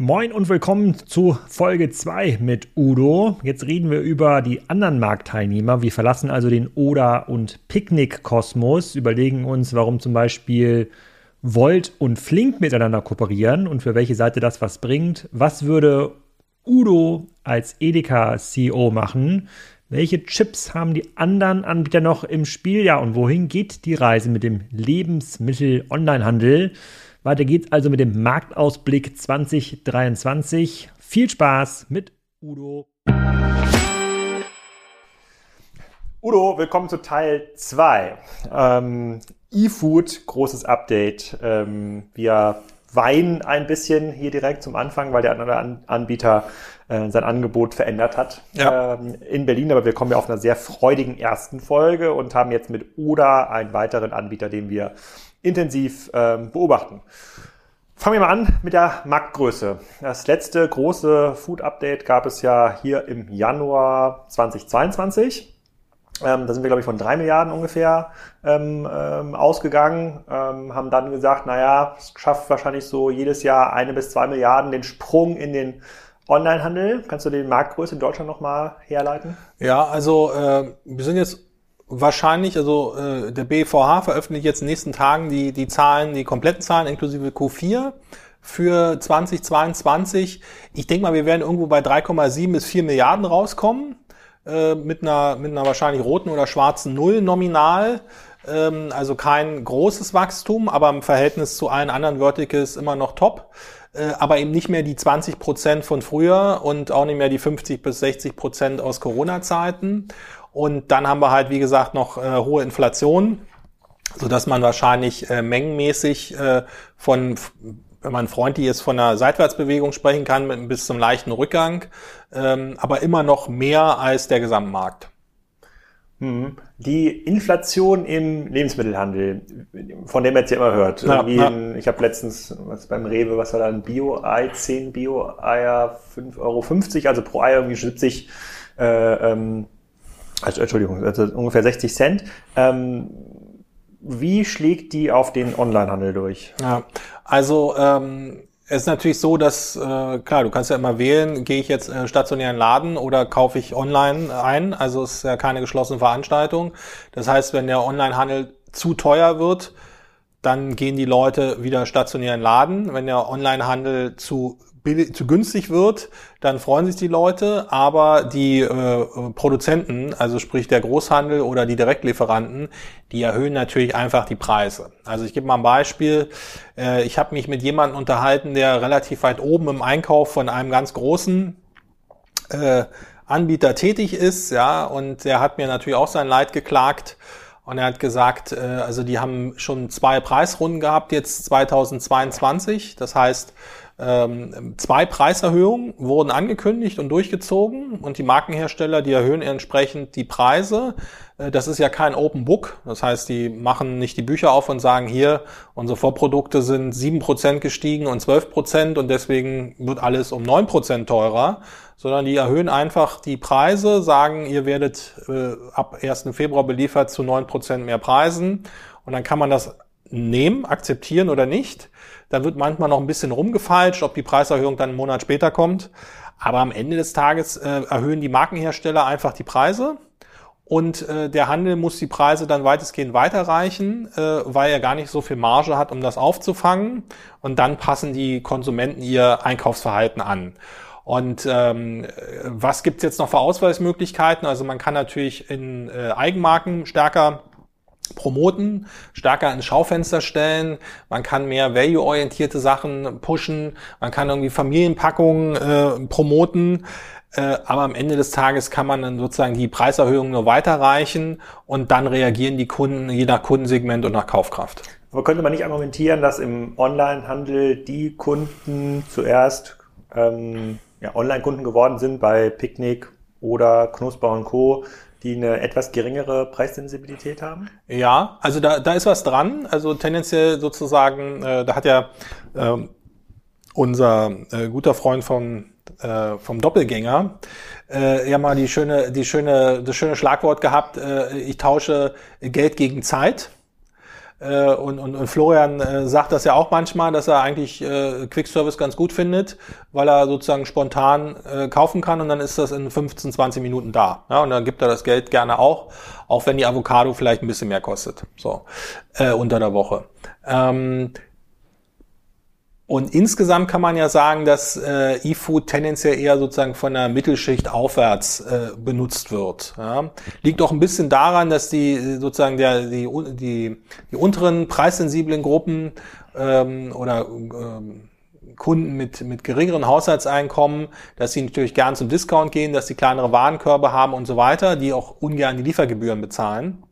Moin und willkommen zu Folge 2 mit Udo. Jetzt reden wir über die anderen Marktteilnehmer. Wir verlassen also den Oda- und Picknick-Kosmos, überlegen uns, warum zum Beispiel Volt und Flink miteinander kooperieren und für welche Seite das was bringt. Was würde Udo als Edeka-CEO machen? Welche Chips haben die anderen Anbieter noch im Spiel? Ja, und wohin geht die Reise mit dem Lebensmittel-Onlinehandel? Weiter geht's also mit dem Marktausblick 2023. Viel Spaß mit Udo. Udo, willkommen zu Teil 2. Ähm, E-Food, großes Update. Ähm, wir weinen ein bisschen hier direkt zum Anfang, weil der andere Anbieter äh, sein Angebot verändert hat ja. ähm, in Berlin. Aber wir kommen ja auf einer sehr freudigen ersten Folge und haben jetzt mit Oda einen weiteren Anbieter, den wir intensiv ähm, beobachten. Fangen wir mal an mit der Marktgröße. Das letzte große Food-Update gab es ja hier im Januar 2022. Ähm, da sind wir, glaube ich, von drei Milliarden ungefähr ähm, ähm, ausgegangen, ähm, haben dann gesagt, naja, es schafft wahrscheinlich so jedes Jahr eine bis zwei Milliarden den Sprung in den Onlinehandel. Kannst du den Marktgröße in Deutschland nochmal herleiten? Ja, also äh, wir sind jetzt wahrscheinlich, also äh, der BVH veröffentlicht jetzt in den nächsten Tagen die, die Zahlen, die kompletten Zahlen inklusive Q4 für 2022. Ich denke mal, wir werden irgendwo bei 3,7 bis 4 Milliarden rauskommen, äh, mit, einer, mit einer wahrscheinlich roten oder schwarzen Null nominal. Ähm, also kein großes Wachstum, aber im Verhältnis zu allen anderen Verticals immer noch top. Äh, aber eben nicht mehr die 20 Prozent von früher und auch nicht mehr die 50 bis 60 Prozent aus Corona-Zeiten. Und dann haben wir halt, wie gesagt, noch äh, hohe Inflation, so dass man wahrscheinlich äh, mengenmäßig äh, von, wenn man freundlich ist, von einer Seitwärtsbewegung sprechen kann, mit, bis zum leichten Rückgang, ähm, aber immer noch mehr als der Gesamtmarkt. Mhm. Die Inflation im Lebensmittelhandel, von dem man jetzt ja immer hört. Ja, ja. ich habe letztens was beim Rewe, was war da ein Bio-Ei, 10 Bio-Eier, 5,50 Euro, also pro Ei irgendwie 70 äh, ähm, also, Entschuldigung, also ungefähr 60 Cent. Ähm, wie schlägt die auf den Onlinehandel durch? Ja, also ähm, es ist natürlich so, dass, äh, klar, du kannst ja immer wählen, gehe ich jetzt äh, stationären Laden oder kaufe ich online ein. Also es ist ja keine geschlossene Veranstaltung. Das heißt, wenn der Onlinehandel zu teuer wird, dann gehen die Leute wieder stationären Laden. Wenn der Onlinehandel zu zu günstig wird, dann freuen sich die Leute, aber die äh, Produzenten, also sprich der Großhandel oder die Direktlieferanten, die erhöhen natürlich einfach die Preise. Also ich gebe mal ein Beispiel. Äh, ich habe mich mit jemandem unterhalten, der relativ weit oben im Einkauf von einem ganz großen äh, Anbieter tätig ist, ja, und der hat mir natürlich auch sein Leid geklagt. Und er hat gesagt, äh, also die haben schon zwei Preisrunden gehabt jetzt 2022. Das heißt, ähm, zwei Preiserhöhungen wurden angekündigt und durchgezogen und die Markenhersteller, die erhöhen entsprechend die Preise. Äh, das ist ja kein Open Book. Das heißt, die machen nicht die Bücher auf und sagen, hier, unsere Vorprodukte sind sieben Prozent gestiegen und zwölf Prozent und deswegen wird alles um neun Prozent teurer, sondern die erhöhen einfach die Preise, sagen, ihr werdet äh, ab 1. Februar beliefert zu neun Prozent mehr Preisen und dann kann man das nehmen, akzeptieren oder nicht. Da wird manchmal noch ein bisschen rumgefeilscht, ob die Preiserhöhung dann einen Monat später kommt. Aber am Ende des Tages äh, erhöhen die Markenhersteller einfach die Preise. Und äh, der Handel muss die Preise dann weitestgehend weiterreichen, äh, weil er gar nicht so viel Marge hat, um das aufzufangen. Und dann passen die Konsumenten ihr Einkaufsverhalten an. Und ähm, was gibt's jetzt noch für Ausweismöglichkeiten? Also man kann natürlich in äh, Eigenmarken stärker promoten, stärker ins Schaufenster stellen, man kann mehr value-orientierte Sachen pushen, man kann irgendwie Familienpackungen äh, promoten, aber am Ende des Tages kann man dann sozusagen die Preiserhöhung nur weiterreichen und dann reagieren die Kunden je nach Kundensegment und nach Kaufkraft. Aber könnte man nicht argumentieren, dass im Onlinehandel die Kunden zuerst ähm, ja, Online-Kunden geworden sind bei Picknick oder Knusper und Co., die eine etwas geringere Preissensibilität haben? Ja, also da, da ist was dran. Also tendenziell sozusagen, äh, da hat ja äh, unser äh, guter Freund vom, äh, vom Doppelgänger äh, ja mal die schöne, die schöne, das schöne Schlagwort gehabt, äh, ich tausche Geld gegen Zeit. Äh, und, und, und Florian äh, sagt das ja auch manchmal, dass er eigentlich äh, Quick Service ganz gut findet, weil er sozusagen spontan äh, kaufen kann und dann ist das in 15, 20 Minuten da. Ja, und dann gibt er das Geld gerne auch, auch wenn die Avocado vielleicht ein bisschen mehr kostet. So äh, unter der Woche. Ähm, und insgesamt kann man ja sagen, dass äh, E-Food tendenziell eher sozusagen von der Mittelschicht aufwärts äh, benutzt wird. Ja. Liegt auch ein bisschen daran, dass die sozusagen der, die, die, die unteren preissensiblen Gruppen ähm, oder ähm, Kunden mit, mit geringeren Haushaltseinkommen, dass sie natürlich gern zum Discount gehen, dass sie kleinere Warenkörbe haben und so weiter, die auch ungern die Liefergebühren bezahlen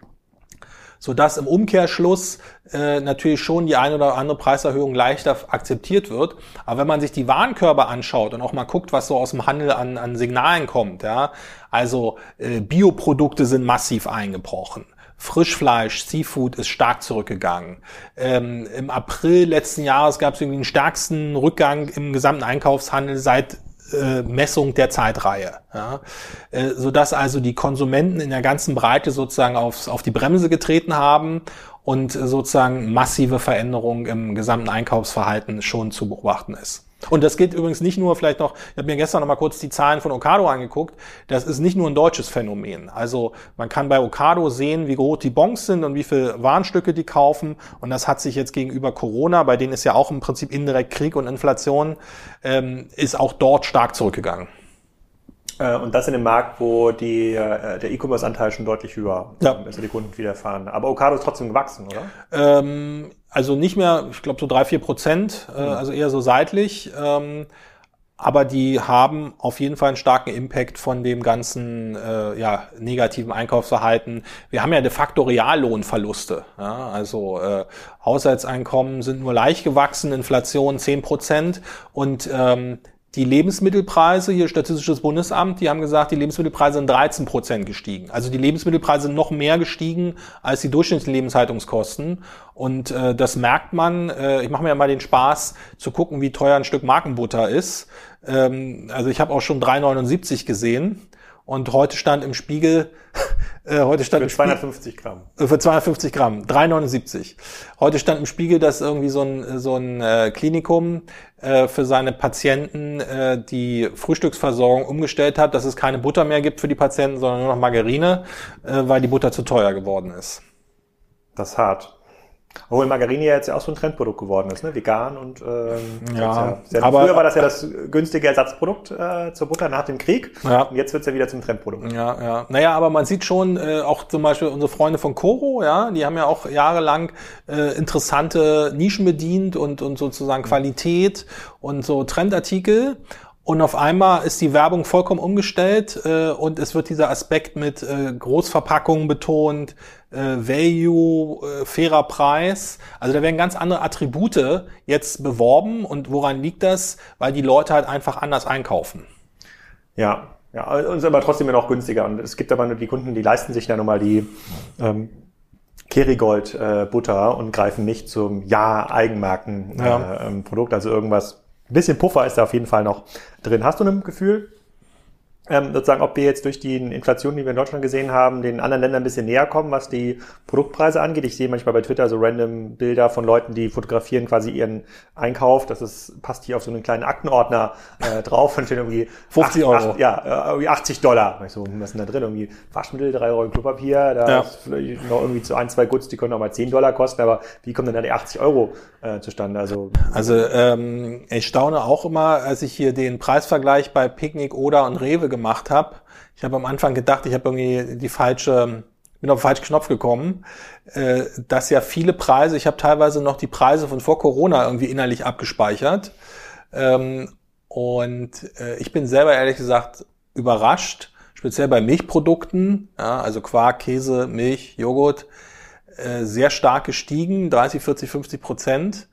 sodass im Umkehrschluss äh, natürlich schon die eine oder andere Preiserhöhung leichter akzeptiert wird. Aber wenn man sich die Warenkörbe anschaut und auch mal guckt, was so aus dem Handel an, an Signalen kommt, ja, also äh, Bioprodukte sind massiv eingebrochen. Frischfleisch, Seafood ist stark zurückgegangen. Ähm, Im April letzten Jahres gab es irgendwie den stärksten Rückgang im gesamten Einkaufshandel seit äh, Messung der Zeitreihe, ja, äh, sodass also die Konsumenten in der ganzen Breite sozusagen aufs, auf die Bremse getreten haben und sozusagen massive Veränderungen im gesamten Einkaufsverhalten schon zu beobachten ist. Und das geht übrigens nicht nur vielleicht noch, ich habe mir gestern noch mal kurz die Zahlen von Ocado angeguckt, das ist nicht nur ein deutsches Phänomen. Also man kann bei Ocado sehen, wie groß die Bons sind und wie viele Warenstücke die kaufen und das hat sich jetzt gegenüber Corona, bei denen ist ja auch im Prinzip indirekt Krieg und Inflation, ähm, ist auch dort stark zurückgegangen. Äh, und das in dem Markt, wo die, äh, der E-Commerce-Anteil schon deutlich höher ja. ist, also die Kunden wieder fahren. Aber Ocado ist trotzdem gewachsen, oder? Ähm, also nicht mehr, ich glaube so drei, vier Prozent, äh, mhm. also eher so seitlich. Ähm, aber die haben auf jeden Fall einen starken Impact von dem ganzen äh, ja, negativen Einkaufsverhalten. Wir haben ja de facto Reallohnverluste. Ja? Also äh, Haushaltseinkommen sind nur leicht gewachsen, Inflation zehn Prozent und ähm, die Lebensmittelpreise, hier Statistisches Bundesamt, die haben gesagt, die Lebensmittelpreise sind 13 Prozent gestiegen. Also die Lebensmittelpreise sind noch mehr gestiegen als die durchschnittlichen Lebenshaltungskosten. Und äh, das merkt man. Äh, ich mache mir ja mal den Spaß zu gucken, wie teuer ein Stück Markenbutter ist. Ähm, also ich habe auch schon 3,79 gesehen. Und heute stand im Spiegel, äh, heute stand für 250 Gramm. Äh, für 250 Gramm, 3,79. Heute stand im Spiegel, dass irgendwie so ein, so ein äh, Klinikum äh, für seine Patienten äh, die Frühstücksversorgung umgestellt hat, dass es keine Butter mehr gibt für die Patienten, sondern nur noch Margarine, äh, weil die Butter zu teuer geworden ist. Das ist hart. Obwohl Margarine jetzt ja auch so ein Trendprodukt geworden ist, ne? vegan und ähm, ja, ja aber früher war das ja das günstige Ersatzprodukt äh, zur Butter nach dem Krieg ja. und jetzt wird's ja wieder zum Trendprodukt. Ja, ja. Naja, aber man sieht schon äh, auch zum Beispiel unsere Freunde von Coro, ja, die haben ja auch jahrelang äh, interessante Nischen bedient und, und sozusagen Qualität und so Trendartikel und auf einmal ist die Werbung vollkommen umgestellt äh, und es wird dieser Aspekt mit äh, Großverpackungen betont, äh, Value, äh, fairer Preis. Also da werden ganz andere Attribute jetzt beworben. Und woran liegt das? Weil die Leute halt einfach anders einkaufen. Ja, ja, und ist aber trotzdem noch günstiger. Und es gibt aber nur die Kunden, die leisten sich ja nochmal die ähm, Kerigold äh, Butter und greifen nicht zum Ja-Eigenmarken äh, ja. ähm, also irgendwas bisschen Puffer ist da auf jeden Fall noch drin. Hast du ein Gefühl, ähm, sozusagen, ob wir jetzt durch die Inflation, die wir in Deutschland gesehen haben, den anderen Ländern ein bisschen näher kommen, was die Produktpreise angeht. Ich sehe manchmal bei Twitter so random Bilder von Leuten, die fotografieren quasi ihren Einkauf. Das ist, passt hier auf so einen kleinen Aktenordner äh, drauf und steht irgendwie 50 Euro. Acht, ja, äh, irgendwie 80 Dollar. Ich so, was ist denn da drin? Irgendwie Waschmittel, 3 Euro Klopapier, da ja. ist vielleicht noch irgendwie zu ein, zwei Goods, die können auch mal 10 Dollar kosten, aber wie kommen denn da die 80 Euro äh, zustande? Also, also ähm, ich staune auch immer, als ich hier den Preisvergleich bei Picknick, Oder und Rewe gemacht habe. Ich habe am Anfang gedacht, ich habe irgendwie die falsche, bin auf den falschen Knopf gekommen, äh, dass ja viele Preise, ich habe teilweise noch die Preise von vor Corona irgendwie innerlich abgespeichert. Ähm, und äh, ich bin selber ehrlich gesagt überrascht, speziell bei Milchprodukten, ja, also Quark, Käse, Milch, Joghurt, äh, sehr stark gestiegen, 30, 40, 50 Prozent.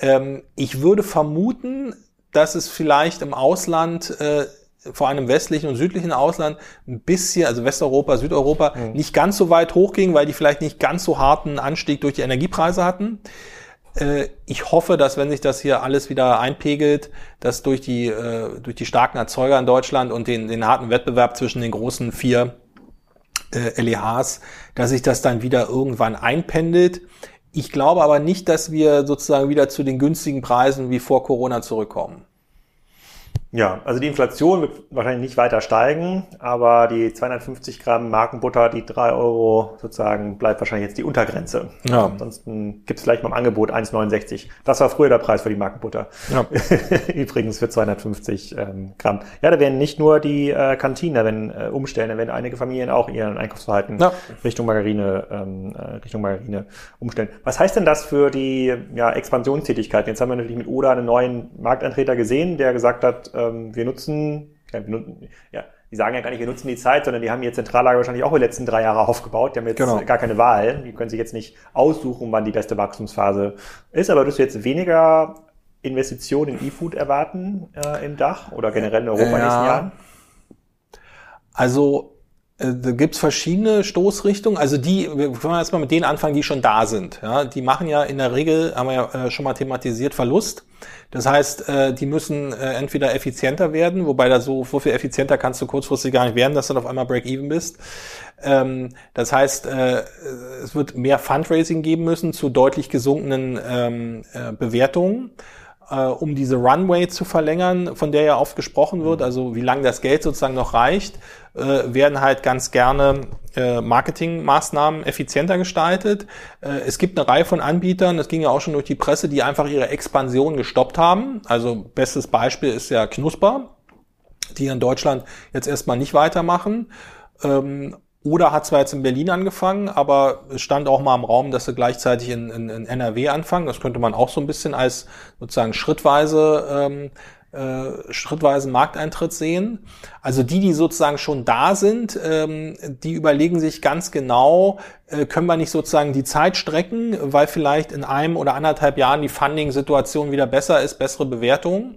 Ähm, ich würde vermuten, dass es vielleicht im Ausland äh, vor allem im westlichen und südlichen Ausland ein bisschen, also Westeuropa, Südeuropa, mhm. nicht ganz so weit hochging, weil die vielleicht nicht ganz so harten Anstieg durch die Energiepreise hatten. Äh, ich hoffe, dass wenn sich das hier alles wieder einpegelt, dass durch die, äh, durch die starken Erzeuger in Deutschland und den, den harten Wettbewerb zwischen den großen vier äh, LEHs, dass sich das dann wieder irgendwann einpendelt. Ich glaube aber nicht, dass wir sozusagen wieder zu den günstigen Preisen wie vor Corona zurückkommen. Ja, also die Inflation wird wahrscheinlich nicht weiter steigen, aber die 250 Gramm Markenbutter, die drei Euro sozusagen, bleibt wahrscheinlich jetzt die Untergrenze. Ja. Ansonsten gibt es vielleicht mal im Angebot 1,69. Das war früher der Preis für die Markenbutter. Ja. Übrigens für 250 ähm, Gramm. Ja, da werden nicht nur die äh, Kantinen, da werden äh, umstellen, da werden einige Familien auch ihren Einkaufsverhalten ja. Richtung Margarine, ähm, äh, Richtung Margarine umstellen. Was heißt denn das für die ja, Expansionstätigkeit? Jetzt haben wir natürlich mit Oda einen neuen Marktantreter gesehen, der gesagt hat, ähm, wir nutzen, ja, wir nutzen, ja, die sagen ja gar nicht, wir nutzen die Zeit, sondern die haben ihr Zentrallager wahrscheinlich auch die letzten drei Jahre aufgebaut. Die haben jetzt genau. gar keine Wahl. Die können sich jetzt nicht aussuchen, wann die beste Wachstumsphase ist. Aber wirst du jetzt weniger Investitionen in E-Food erwarten äh, im Dach oder generell in Europa ja. in den nächsten Jahren? Also da gibt's verschiedene Stoßrichtungen. Also die, wir können erstmal mit denen anfangen, die schon da sind. Ja, die machen ja in der Regel, haben wir ja äh, schon mal thematisiert, Verlust. Das heißt, äh, die müssen entweder effizienter werden, wobei da so, so viel effizienter kannst du kurzfristig gar nicht werden, dass du dann auf einmal Break-Even bist. Ähm, das heißt, es wird mehr Fundraising geben müssen zu deutlich gesunkenen ähm, Bewertungen um diese Runway zu verlängern, von der ja oft gesprochen wird, also wie lange das Geld sozusagen noch reicht, äh, werden halt ganz gerne äh, Marketingmaßnahmen effizienter gestaltet. Äh, es gibt eine Reihe von Anbietern, das ging ja auch schon durch die Presse, die einfach ihre Expansion gestoppt haben. Also bestes Beispiel ist ja Knusper, die in Deutschland jetzt erstmal nicht weitermachen. Ähm, oder hat zwar jetzt in Berlin angefangen, aber es stand auch mal im Raum, dass sie gleichzeitig in, in, in NRW anfangen. Das könnte man auch so ein bisschen als sozusagen schrittweise ähm, äh, schrittweisen Markteintritt sehen. Also die, die sozusagen schon da sind, ähm, die überlegen sich ganz genau, äh, können wir nicht sozusagen die Zeit strecken, weil vielleicht in einem oder anderthalb Jahren die Funding-Situation wieder besser ist, bessere Bewertungen.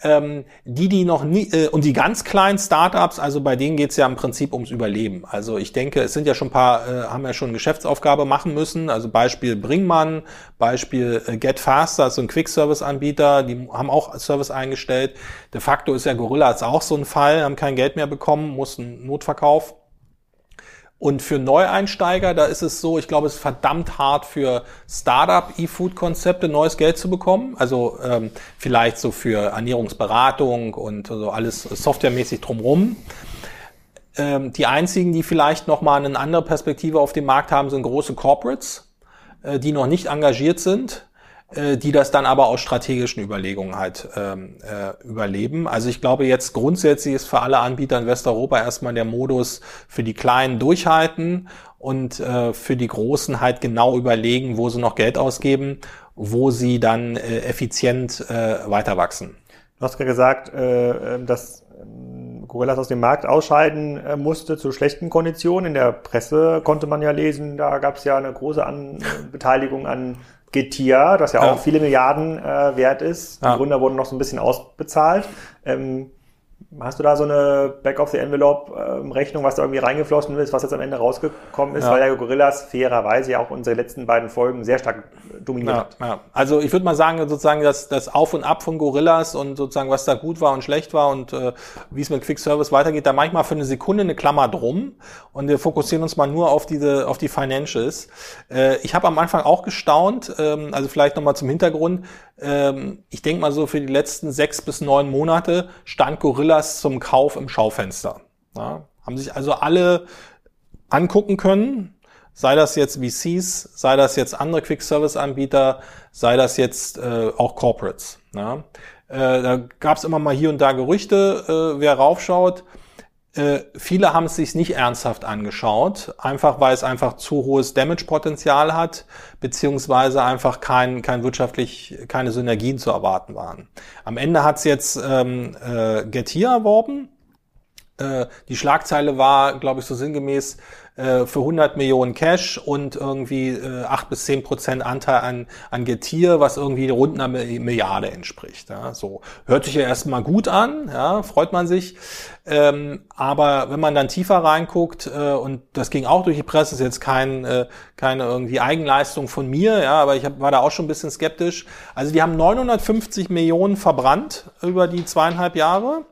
Ähm, die, die noch nie, äh, und die ganz kleinen Startups, also bei denen geht's ja im Prinzip ums Überleben. Also ich denke, es sind ja schon ein paar, äh, haben ja schon Geschäftsaufgabe machen müssen. Also Beispiel Bringmann, Beispiel äh, Get Faster, so ein Quick-Service-Anbieter, die haben auch Service eingestellt. De facto ist ja Gorilla jetzt auch so ein Fall, haben kein Geld mehr bekommen, mussten Notverkauf und für Neueinsteiger, da ist es so, ich glaube, es ist verdammt hart für Startup-E-Food-Konzepte neues Geld zu bekommen. Also ähm, vielleicht so für Ernährungsberatung und so alles softwaremäßig drumrum. Ähm, die einzigen, die vielleicht noch mal eine andere Perspektive auf dem Markt haben, sind große Corporates, äh, die noch nicht engagiert sind die das dann aber aus strategischen Überlegungen halt ähm, äh, überleben. Also ich glaube jetzt grundsätzlich ist für alle Anbieter in Westeuropa erstmal der Modus für die Kleinen durchhalten und äh, für die Großen halt genau überlegen, wo sie noch Geld ausgeben, wo sie dann äh, effizient äh, weiter wachsen. Du hast gerade gesagt, äh, ähm, dass ähm, Gorillas aus dem Markt ausscheiden äh, musste zu schlechten Konditionen. In der Presse konnte man ja lesen, da gab es ja eine große an Beteiligung an Getir, das ja, ja, auch viele Milliarden äh, wert ist. Die ja. Gründer wurden noch so ein bisschen ausbezahlt. Ähm, Hast du da so eine Back-of-the-Envelope-Rechnung, was da irgendwie reingeflossen ist, was jetzt am Ende rausgekommen ist, ja. weil ja Gorillas fairerweise ja auch unsere letzten beiden Folgen sehr stark dominiert ja, ja. Also ich würde mal sagen, sozusagen das, das Auf und Ab von Gorillas und sozusagen was da gut war und schlecht war und äh, wie es mit Quick Service weitergeht, da mache ich mal für eine Sekunde eine Klammer drum und wir fokussieren uns mal nur auf diese, auf die Financials. Äh, ich habe am Anfang auch gestaunt, ähm, also vielleicht nochmal zum Hintergrund, ähm, ich denke mal so für die letzten sechs bis neun Monate stand Gorillas zum Kauf im Schaufenster. Ja, haben sich also alle angucken können, sei das jetzt VCs, sei das jetzt andere Quick-Service-Anbieter, sei das jetzt äh, auch Corporates. Ja. Äh, da gab es immer mal hier und da Gerüchte, äh, wer raufschaut. Äh, viele haben es sich nicht ernsthaft angeschaut, einfach weil es einfach zu hohes Damage-Potenzial hat, beziehungsweise einfach kein, kein wirtschaftlich, keine Synergien zu erwarten waren. Am Ende hat es jetzt ähm, äh, Getir erworben. Äh, die Schlagzeile war, glaube ich, so sinngemäß, äh, für 100 Millionen Cash und irgendwie äh, 8 bis 10 Prozent Anteil an, an Getir, was irgendwie rund einer Milliarde entspricht. Ja. So hört sich ja erstmal gut an, ja, freut man sich. Ähm, aber wenn man dann tiefer reinguckt, äh, und das ging auch durch die Presse, ist jetzt kein, äh, keine irgendwie Eigenleistung von mir, ja, aber ich hab, war da auch schon ein bisschen skeptisch. Also die haben 950 Millionen verbrannt über die zweieinhalb Jahre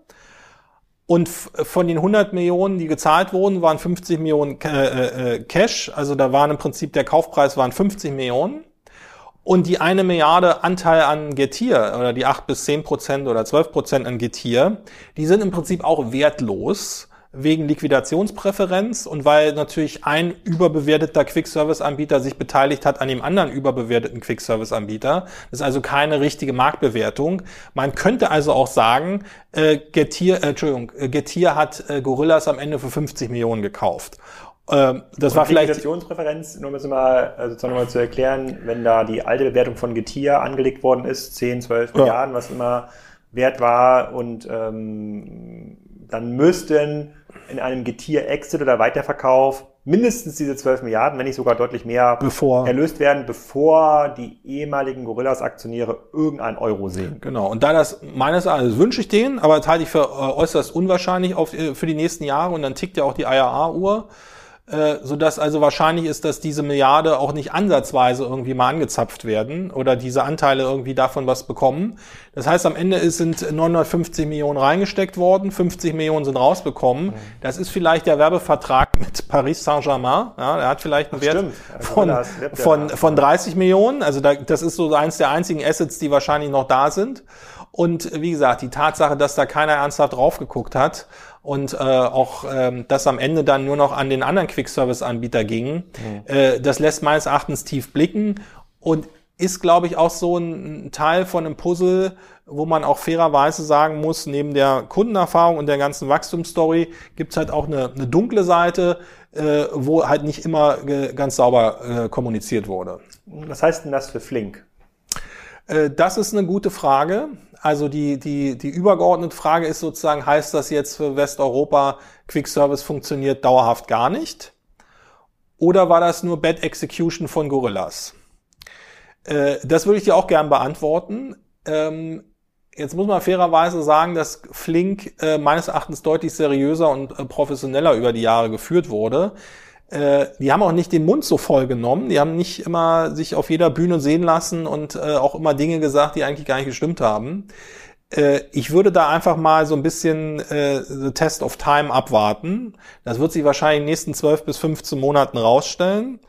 Und von den 100 Millionen, die gezahlt wurden, waren 50 Millionen äh, äh, Cash. Also da waren im Prinzip der Kaufpreis waren 50 Millionen. Und die eine Milliarde Anteil an Getir oder die 8 bis 10 Prozent oder 12 Prozent an Getir, die sind im Prinzip auch wertlos wegen Liquidationspräferenz und weil natürlich ein überbewerteter Quick-Service-Anbieter sich beteiligt hat an dem anderen überbewerteten Quick-Service-Anbieter. Das ist also keine richtige Marktbewertung. Man könnte also auch sagen, äh, Getir, äh, Entschuldigung, äh, Getir hat äh, Gorillas am Ende für 50 Millionen gekauft. Ähm, das und war vielleicht. Liquidationspräferenz, nur um es mal, also sozusagen mal zu erklären, wenn da die alte Bewertung von Getir angelegt worden ist, 10, 12 ja. Milliarden, was immer wert war und ähm, dann müssten in einem Getier-Exit oder Weiterverkauf mindestens diese 12 Milliarden, wenn nicht sogar deutlich mehr bevor. erlöst werden, bevor die ehemaligen Gorillas-Aktionäre irgendeinen Euro sehen. Genau. Und da das meines Erachtens wünsche ich denen, aber das halte ich für äh, äußerst unwahrscheinlich auf, äh, für die nächsten Jahre und dann tickt ja auch die IRA-Uhr äh, so dass also wahrscheinlich ist, dass diese Milliarde auch nicht ansatzweise irgendwie mal angezapft werden oder diese Anteile irgendwie davon was bekommen. Das heißt, am Ende ist, sind 950 Millionen reingesteckt worden, 50 Millionen sind rausbekommen. Mhm. Das ist vielleicht der Werbevertrag mit Paris Saint-Germain. Ja, der hat vielleicht einen Ach, Wert also von, von, von 30 Millionen. Also da, das ist so eins der einzigen Assets, die wahrscheinlich noch da sind. Und wie gesagt, die Tatsache, dass da keiner ernsthaft drauf geguckt hat und äh, auch ähm, das am Ende dann nur noch an den anderen Quick-Service-Anbieter ging, mhm. äh, das lässt meines Erachtens tief blicken und ist, glaube ich, auch so ein Teil von einem Puzzle, wo man auch fairerweise sagen muss, neben der Kundenerfahrung und der ganzen Wachstumsstory gibt's halt auch eine, eine dunkle Seite, äh, wo halt nicht immer äh, ganz sauber äh, kommuniziert wurde. Was heißt denn das für Flink? Äh, das ist eine gute Frage. Also die, die, die übergeordnete Frage ist sozusagen, heißt das jetzt für Westeuropa, Quick Service funktioniert dauerhaft gar nicht? Oder war das nur Bad Execution von Gorillas? Äh, das würde ich dir auch gern beantworten. Ähm, jetzt muss man fairerweise sagen, dass Flink äh, meines Erachtens deutlich seriöser und äh, professioneller über die Jahre geführt wurde äh, die haben auch nicht den Mund so voll genommen. Die haben nicht immer sich auf jeder Bühne sehen lassen und äh, auch immer Dinge gesagt, die eigentlich gar nicht gestimmt haben. Äh, ich würde da einfach mal so ein bisschen äh, the Test of Time abwarten. Das wird sich wahrscheinlich in den nächsten 12 bis 15 Monaten rausstellen.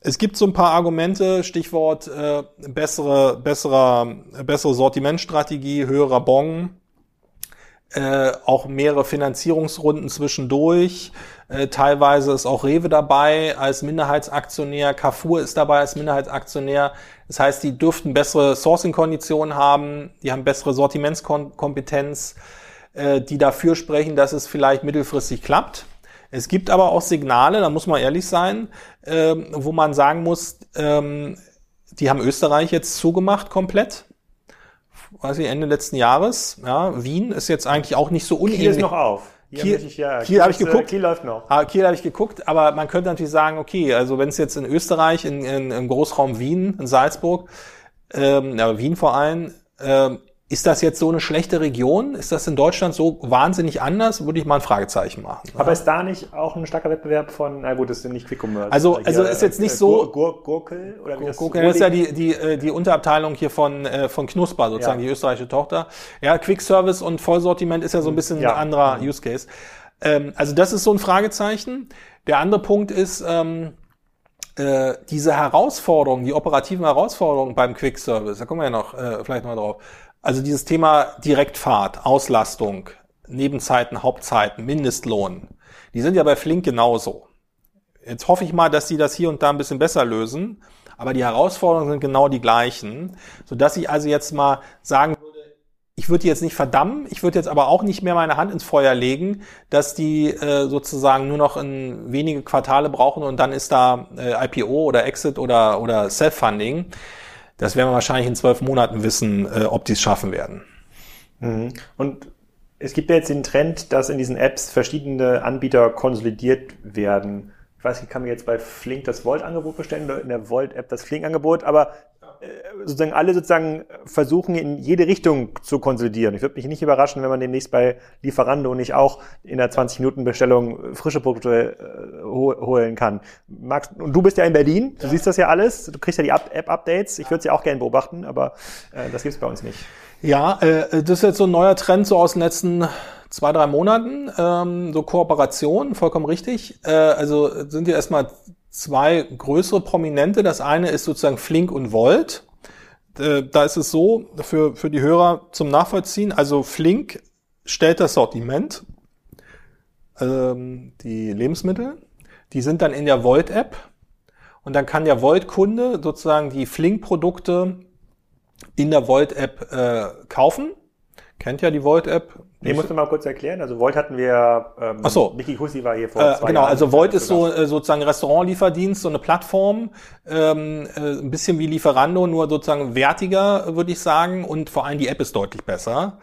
Es gibt so ein paar Argumente, Stichwort äh, bessere, bessere, bessere Sortimentstrategie, höherer Bon, äh, auch mehrere Finanzierungsrunden zwischendurch. Äh, teilweise ist auch Rewe dabei als Minderheitsaktionär, Carrefour ist dabei als Minderheitsaktionär. Das heißt, die dürften bessere Sourcing-Konditionen haben, die haben bessere Sortimentskompetenz, äh, die dafür sprechen, dass es vielleicht mittelfristig klappt. Es gibt aber auch Signale, da muss man ehrlich sein, äh, wo man sagen muss, ähm, die haben Österreich jetzt zugemacht komplett weiß ich, Ende letzten Jahres. Ja, Wien ist jetzt eigentlich auch nicht so unähnlich. Kiel ist noch auf. Kiel, ich, ja, Kiel, Kiel habe ich geguckt. Kiel läuft noch. Ah, Kiel habe ich geguckt, aber man könnte natürlich sagen, okay, also wenn es jetzt in Österreich, in, in, im Großraum Wien, in Salzburg, ähm, ja, Wien vor allem, ähm, ist das jetzt so eine schlechte Region? Ist das in Deutschland so wahnsinnig anders? Würde ich mal ein Fragezeichen machen. Aber ja. ist da nicht auch ein starker Wettbewerb von, na gut, das ist nicht Quick Commerce. Also, also ist jetzt nicht äh, so. Gur, Gurkel oder wie das Gurkel, das ist ja die, die, äh, die Unterabteilung hier von, äh, von Knusper, sozusagen, ja. die österreichische Tochter. Ja, Quick Service und Vollsortiment ist ja so ein bisschen ja. ein anderer mhm. Use Case. Ähm, also das ist so ein Fragezeichen. Der andere Punkt ist, ähm, äh, diese Herausforderungen, die operativen Herausforderungen beim Quick Service, da kommen wir ja noch äh, vielleicht mal drauf. Also dieses Thema Direktfahrt, Auslastung, Nebenzeiten, Hauptzeiten, Mindestlohn, die sind ja bei Flink genauso. Jetzt hoffe ich mal, dass sie das hier und da ein bisschen besser lösen, aber die Herausforderungen sind genau die gleichen, so dass ich also jetzt mal sagen würde, ich würde die jetzt nicht verdammen, ich würde jetzt aber auch nicht mehr meine Hand ins Feuer legen, dass die äh, sozusagen nur noch in wenige Quartale brauchen und dann ist da äh, IPO oder Exit oder, oder Self-Funding. Das werden wir wahrscheinlich in zwölf Monaten wissen, äh, ob die es schaffen werden. Mhm. Und es gibt ja jetzt den Trend, dass in diesen Apps verschiedene Anbieter konsolidiert werden. Ich weiß, ich kann mir jetzt bei Flink das Volt-Angebot bestellen oder in der Volt-App das Flink-Angebot, aber sozusagen alle sozusagen versuchen in jede Richtung zu konsolidieren. Ich würde mich nicht überraschen, wenn man demnächst bei Lieferando nicht auch in der 20 Minuten Bestellung frische Produkte äh, holen kann. Max, und du bist ja in Berlin, du ja. siehst das ja alles, du kriegst ja die App-Updates. Ich würde es ja auch gerne beobachten, aber äh, das gibt's bei uns nicht. Ja, äh, das ist jetzt so ein neuer Trend so aus den letzten zwei, drei Monaten, ähm, so Kooperation, vollkommen richtig. Äh, also sind ja erstmal zwei größere Prominente. Das eine ist sozusagen Flink und Volt. Äh, da ist es so, für, für die Hörer zum Nachvollziehen, also Flink stellt das Sortiment, ähm, die Lebensmittel, die sind dann in der Volt-App und dann kann der Volt-Kunde sozusagen die Flink-Produkte in der Volt-App äh, kaufen. Kennt ja die Volt-App. Nee, musst du mal kurz erklären. Also Volt hatten wir, ähm, Ach so. Mickey Hussi war hier vor äh, zwei Genau, Jahren. also Volt ist so äh, sozusagen Restaurantlieferdienst, so eine Plattform, ähm, äh, ein bisschen wie Lieferando, nur sozusagen wertiger, würde ich sagen. Und vor allem die App ist deutlich besser.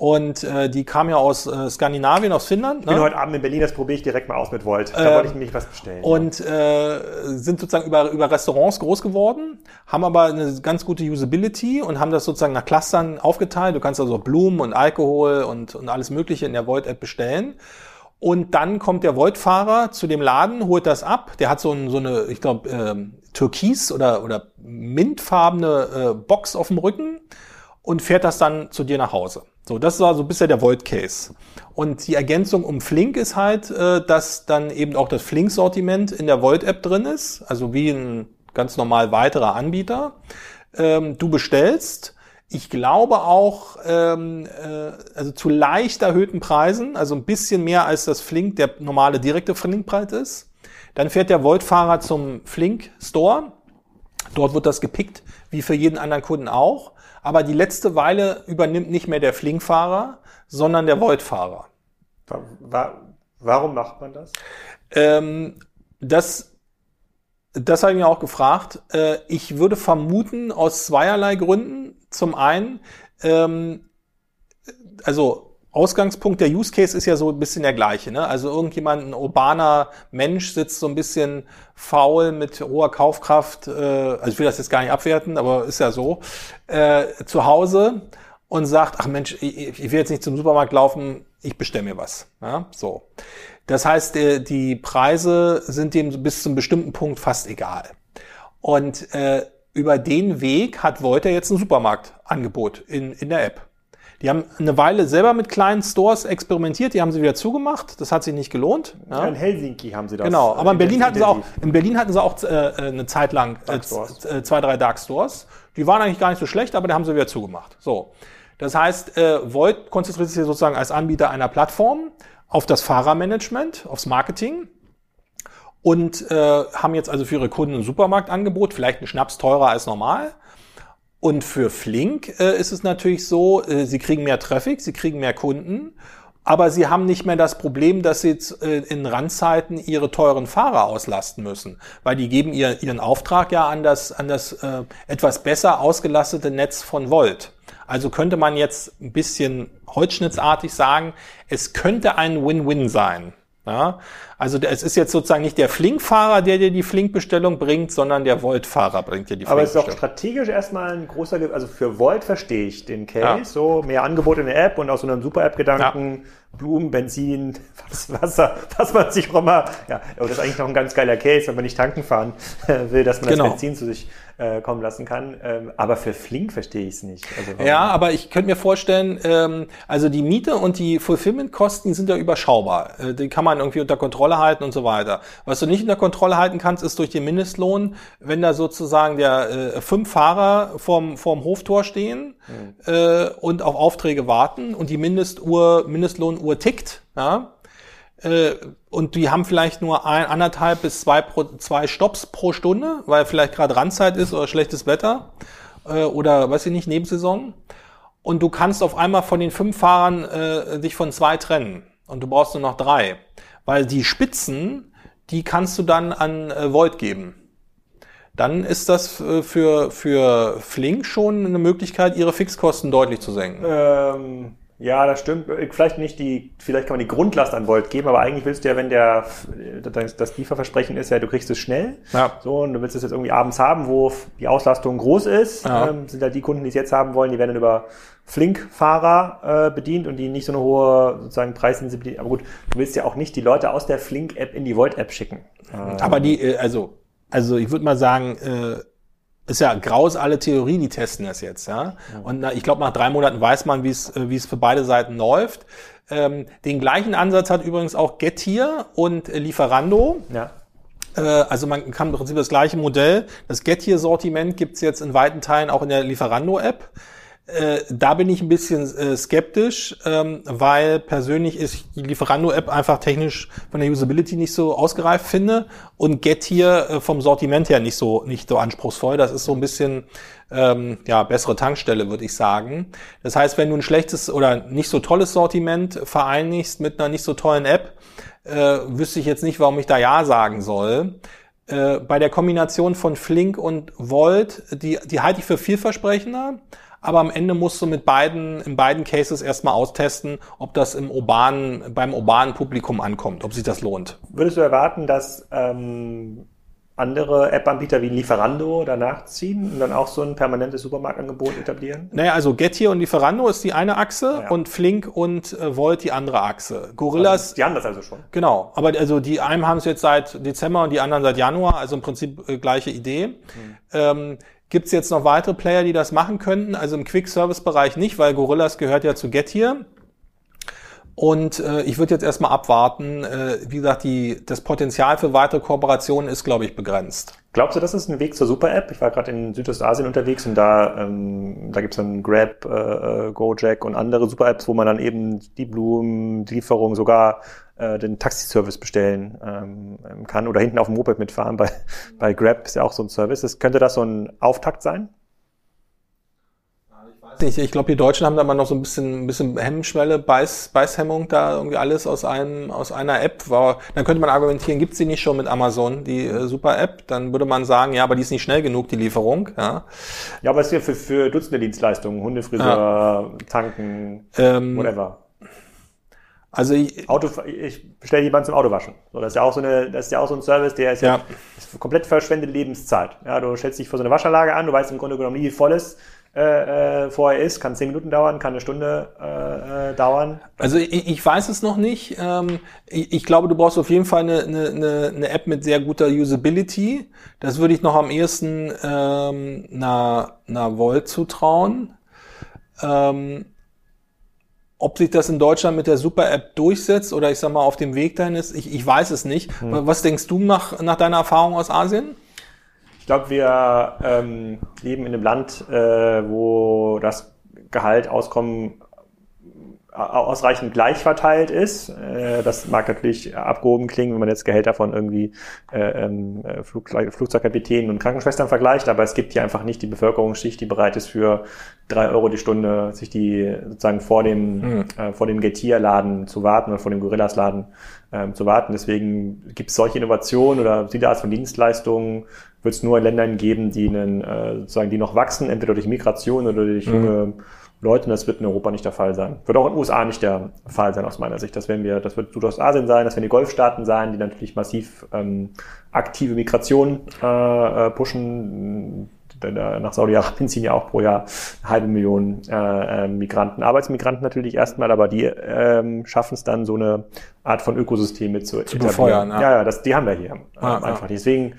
Und äh, die kam ja aus äh, Skandinavien, aus Finnland. Ne? Ich bin heute Abend in Berlin, das probiere ich direkt mal aus mit Volt. Da äh, wollte ich nämlich was bestellen. Und äh, sind sozusagen über, über Restaurants groß geworden, haben aber eine ganz gute Usability und haben das sozusagen nach Clustern aufgeteilt. Du kannst also Blumen und Alkohol und, und alles Mögliche in der Volt-App bestellen. Und dann kommt der Volt-Fahrer zu dem Laden, holt das ab. Der hat so, ein, so eine, ich glaube, ähm, türkis oder, oder mintfarbene äh, Box auf dem Rücken und fährt das dann zu dir nach Hause. So, das war so bisher der Void-Case. Und die Ergänzung um Flink ist halt, äh, dass dann eben auch das Flink-Sortiment in der Void-App drin ist, also wie ein ganz normal weiterer Anbieter. Ähm, du bestellst, ich glaube auch, ähm, äh, also zu leicht erhöhten Preisen, also ein bisschen mehr als das Flink, der normale direkte Flink-Preis ist. Dann fährt der Volt-Fahrer zum Flink-Store. Dort wird das gepickt, wie für jeden anderen Kunden auch aber die letzte Weile übernimmt nicht mehr der Flinkfahrer, sondern der Voidfahrer. Warum macht man das? Ähm, das das habe ich mir auch gefragt. Äh, ich würde vermuten, aus zweierlei Gründen. Zum einen, ähm, also Ausgangspunkt der Use Case ist ja so ein bisschen der gleiche. Ne? Also irgendjemand, ein urbaner Mensch sitzt so ein bisschen faul mit hoher Kaufkraft, äh, also ich will das jetzt gar nicht abwerten, aber ist ja so, äh, zu Hause und sagt, ach Mensch, ich, ich will jetzt nicht zum Supermarkt laufen, ich bestelle mir was. Ja? So. Das heißt, äh, die Preise sind dem bis zum bestimmten Punkt fast egal. Und äh, über den Weg hat Volta jetzt ein Supermarktangebot in, in der App. Die haben eine Weile selber mit kleinen Stores experimentiert, die haben sie wieder zugemacht. Das hat sich nicht gelohnt. Ja. In Helsinki haben sie das. Genau, aber in Berlin hatten sie auch, in Berlin hatten sie auch äh, eine Zeit lang äh, äh, zwei, drei Dark Stores. Die waren eigentlich gar nicht so schlecht, aber die haben sie wieder zugemacht. So. Das heißt, äh, Void konzentriert sich sozusagen als Anbieter einer Plattform auf das Fahrermanagement, aufs Marketing und äh, haben jetzt also für ihre Kunden ein Supermarktangebot, vielleicht ein Schnaps teurer als normal und für Flink äh, ist es natürlich so, äh, sie kriegen mehr Traffic, sie kriegen mehr Kunden, aber sie haben nicht mehr das Problem, dass sie jetzt, äh, in Randzeiten ihre teuren Fahrer auslasten müssen, weil die geben ihr, ihren Auftrag ja an das, an das äh, etwas besser ausgelastete Netz von Volt. Also könnte man jetzt ein bisschen holzschnittsartig sagen, es könnte ein Win-Win sein. Ja, also es ist jetzt sozusagen nicht der Flinkfahrer, der dir die Flinkbestellung bringt, sondern der Volt-Fahrer bringt dir die Aber es ist auch strategisch erstmal ein großer, also für Volt verstehe ich den Case, ja. so mehr Angebot in der App und aus so einem Super-App-Gedanken, ja. Blumen, Benzin, Wasser, was man sich auch immer, ja, aber das ist eigentlich noch ein ganz geiler Case, wenn man nicht tanken fahren will, dass man genau. das Benzin zu sich äh, kommen lassen kann. Ähm, aber für Flink verstehe ich es nicht. Also ja, aber ich könnte mir vorstellen, ähm, also die Miete und die Fulfillment-Kosten sind ja überschaubar. Äh, die kann man irgendwie unter Kontrolle halten und so weiter. Was du nicht unter Kontrolle halten kannst, ist durch den Mindestlohn, wenn da sozusagen der äh, fünf Fahrer vorm, vorm Hoftor stehen mhm. äh, und auf Aufträge warten und die Mindestuhr, Mindestlohnuhr tickt, ja, äh, und die haben vielleicht nur ein, anderthalb bis zwei, pro, zwei Stops pro Stunde, weil vielleicht gerade Randzeit ist oder schlechtes Wetter äh, oder weiß ich nicht, Nebensaison. Und du kannst auf einmal von den fünf Fahrern äh, dich von zwei trennen und du brauchst nur noch drei, weil die Spitzen, die kannst du dann an äh, Void geben. Dann ist das äh, für, für Flink schon eine Möglichkeit, ihre Fixkosten deutlich zu senken. Ähm ja, das stimmt. Vielleicht nicht die, vielleicht kann man die Grundlast an Volt geben, aber eigentlich willst du ja, wenn der, das Lieferversprechen ist ja, du kriegst es schnell. Ja. So, und du willst es jetzt irgendwie abends haben, wo die Auslastung groß ist. Ja. Ähm, sind halt die Kunden, die es jetzt haben wollen, die werden dann über Flink-Fahrer äh, bedient und die nicht so eine hohe sozusagen Preissensibilität. Aber gut, du willst ja auch nicht die Leute aus der Flink-App in die Volt-App schicken. Ähm. Aber die, äh, also, also ich würde mal sagen, äh, ist ja graus alle Theorie, die testen das jetzt, ja. Und na, ich glaube, nach drei Monaten weiß man, wie es äh, wie es für beide Seiten läuft. Ähm, den gleichen Ansatz hat übrigens auch Getir und äh, Lieferando. Ja. Äh, also man kann im Prinzip das gleiche Modell. Das Getir-Sortiment gibt's jetzt in weiten Teilen auch in der Lieferando-App. Äh, da bin ich ein bisschen äh, skeptisch, ähm, weil persönlich ist die Lieferando-App einfach technisch von der Usability nicht so ausgereift finde und Get hier äh, vom Sortiment her nicht so nicht so anspruchsvoll. Das ist so ein bisschen ähm, ja bessere Tankstelle, würde ich sagen. Das heißt, wenn du ein schlechtes oder nicht so tolles Sortiment vereinigst mit einer nicht so tollen App, äh, wüsste ich jetzt nicht, warum ich da ja sagen soll. Äh, bei der Kombination von Flink und Volt, die die halte ich für vielversprechender aber am Ende musst du mit beiden, in beiden Cases erstmal austesten, ob das im urbanen, beim urbanen Publikum ankommt, ob sich das lohnt. Würdest du erwarten, dass ähm, andere App-Anbieter wie Lieferando danach ziehen und dann auch so ein permanentes Supermarktangebot etablieren? Naja, also Getir und Lieferando ist die eine Achse Ja. und Flink und äh, Volt die andere Achse. Gorillas, Also, die haben das also schon. genau. Aber also die einen haben es jetzt seit Dezember und die anderen seit Januar, also im Prinzip äh, gleiche Idee. Ähm, Gibt es jetzt noch weitere Player, die das machen könnten? Also im Quick-Service-Bereich nicht, weil Gorillas gehört ja zu Getir. Und äh, ich würde jetzt erstmal abwarten. Äh, wie gesagt, die, das Potenzial für weitere Kooperationen ist, glaube ich, begrenzt. Glaubst du, das ist ein Weg zur Super-App? Ich war gerade in Südostasien unterwegs und da, ähm, da gibt's dann Grab, äh, äh, Gojek und andere Super-Apps, wo man dann eben die Blumen, die Lieferung, sogar äh, den Taxiservice bestellen ähm, kann oder hinten auf dem Moped mitfahren. Bei, bei Grab ist ja auch so ein Service. Das, könnte das so ein Auftakt sein? Ich, ich glaube, die Deutschen haben da mal noch so ein bisschen, ein bisschen Hemmschwelle, Beiß, Beißhemmung, da irgendwie alles aus einem, aus einer App. War, dann könnte man argumentieren, gibt's die nicht schon mit Amazon, die äh, Super-App? Dann würde man sagen, ja, aber die ist nicht schnell genug, die Lieferung. Ja. Ja, aber es ist ja für, für Dutzende Dienstleistungen, Hundefriseur, Tanken, Ähm, whatever. also ich, Auto, ich bestelle jemanden zum Autowaschen. So, das ist ja auch so eine, das ist ja auch so ein Service, der ist ja, Ja. ist komplett verschwendete Lebenszeit. Ja, du stellst dich vor so eine Waschanlage an, du weißt im Grunde genommen nie, wie voll es äh, äh, vorher ist, kann zehn Minuten dauern, kann eine Stunde äh, äh, dauern. Also ich, ich weiß es noch nicht. Ähm, ich, ich glaube, du brauchst auf jeden Fall eine, eine, eine App mit sehr guter Usability. Das würde ich noch am ehesten ähm, einer, einer Volt zutrauen. Ähm, ob sich das in Deutschland mit der Super-App durchsetzt oder ich sag mal auf dem Weg dahin ist, ich, ich weiß es nicht. Was denkst du nach, nach deiner Erfahrung aus Asien? Ich glaube, wir ähm, leben in einem Land, äh, wo das Gehalt, Auskommen ausreichend gleich verteilt ist. Äh, das mag natürlich abgehoben klingen, wenn man jetzt Gehälter von irgendwie äh, ähm, äh, Flug, Flugzeugkapitänen und Krankenschwestern vergleicht, aber es gibt hier einfach nicht die Bevölkerungsschicht, die bereit ist für drei Euro die Stunde sich die sozusagen vor dem äh, vor dem Getir-Laden zu warten oder vor dem Gorillas-Laden ähm, zu warten. Deswegen gibt es solche Innovationen oder diese Art von Dienstleistungen wird es nur in Ländern geben, die einen, äh, sozusagen die noch wachsen, entweder durch Migration oder durch junge Leute. Und das wird in Europa nicht der Fall sein. Wird auch in den USA nicht der Fall sein aus meiner Sicht. Das werden wir, das wird Südostasien sein, das werden die Golfstaaten sein, die natürlich massiv ähm, aktive Migration äh, äh, pushen. Denn, äh, Nach Saudi-Arabien ziehen ja auch pro Jahr eine halbe Million äh, äh, Migranten, Arbeitsmigranten natürlich erstmal, aber die ähm, schaffen es dann, so eine Art von Ökosystem mit zu, etablieren. befeuern, ja. ja, ja, das, die haben wir hier ähm, Ah, ah. einfach. Deswegen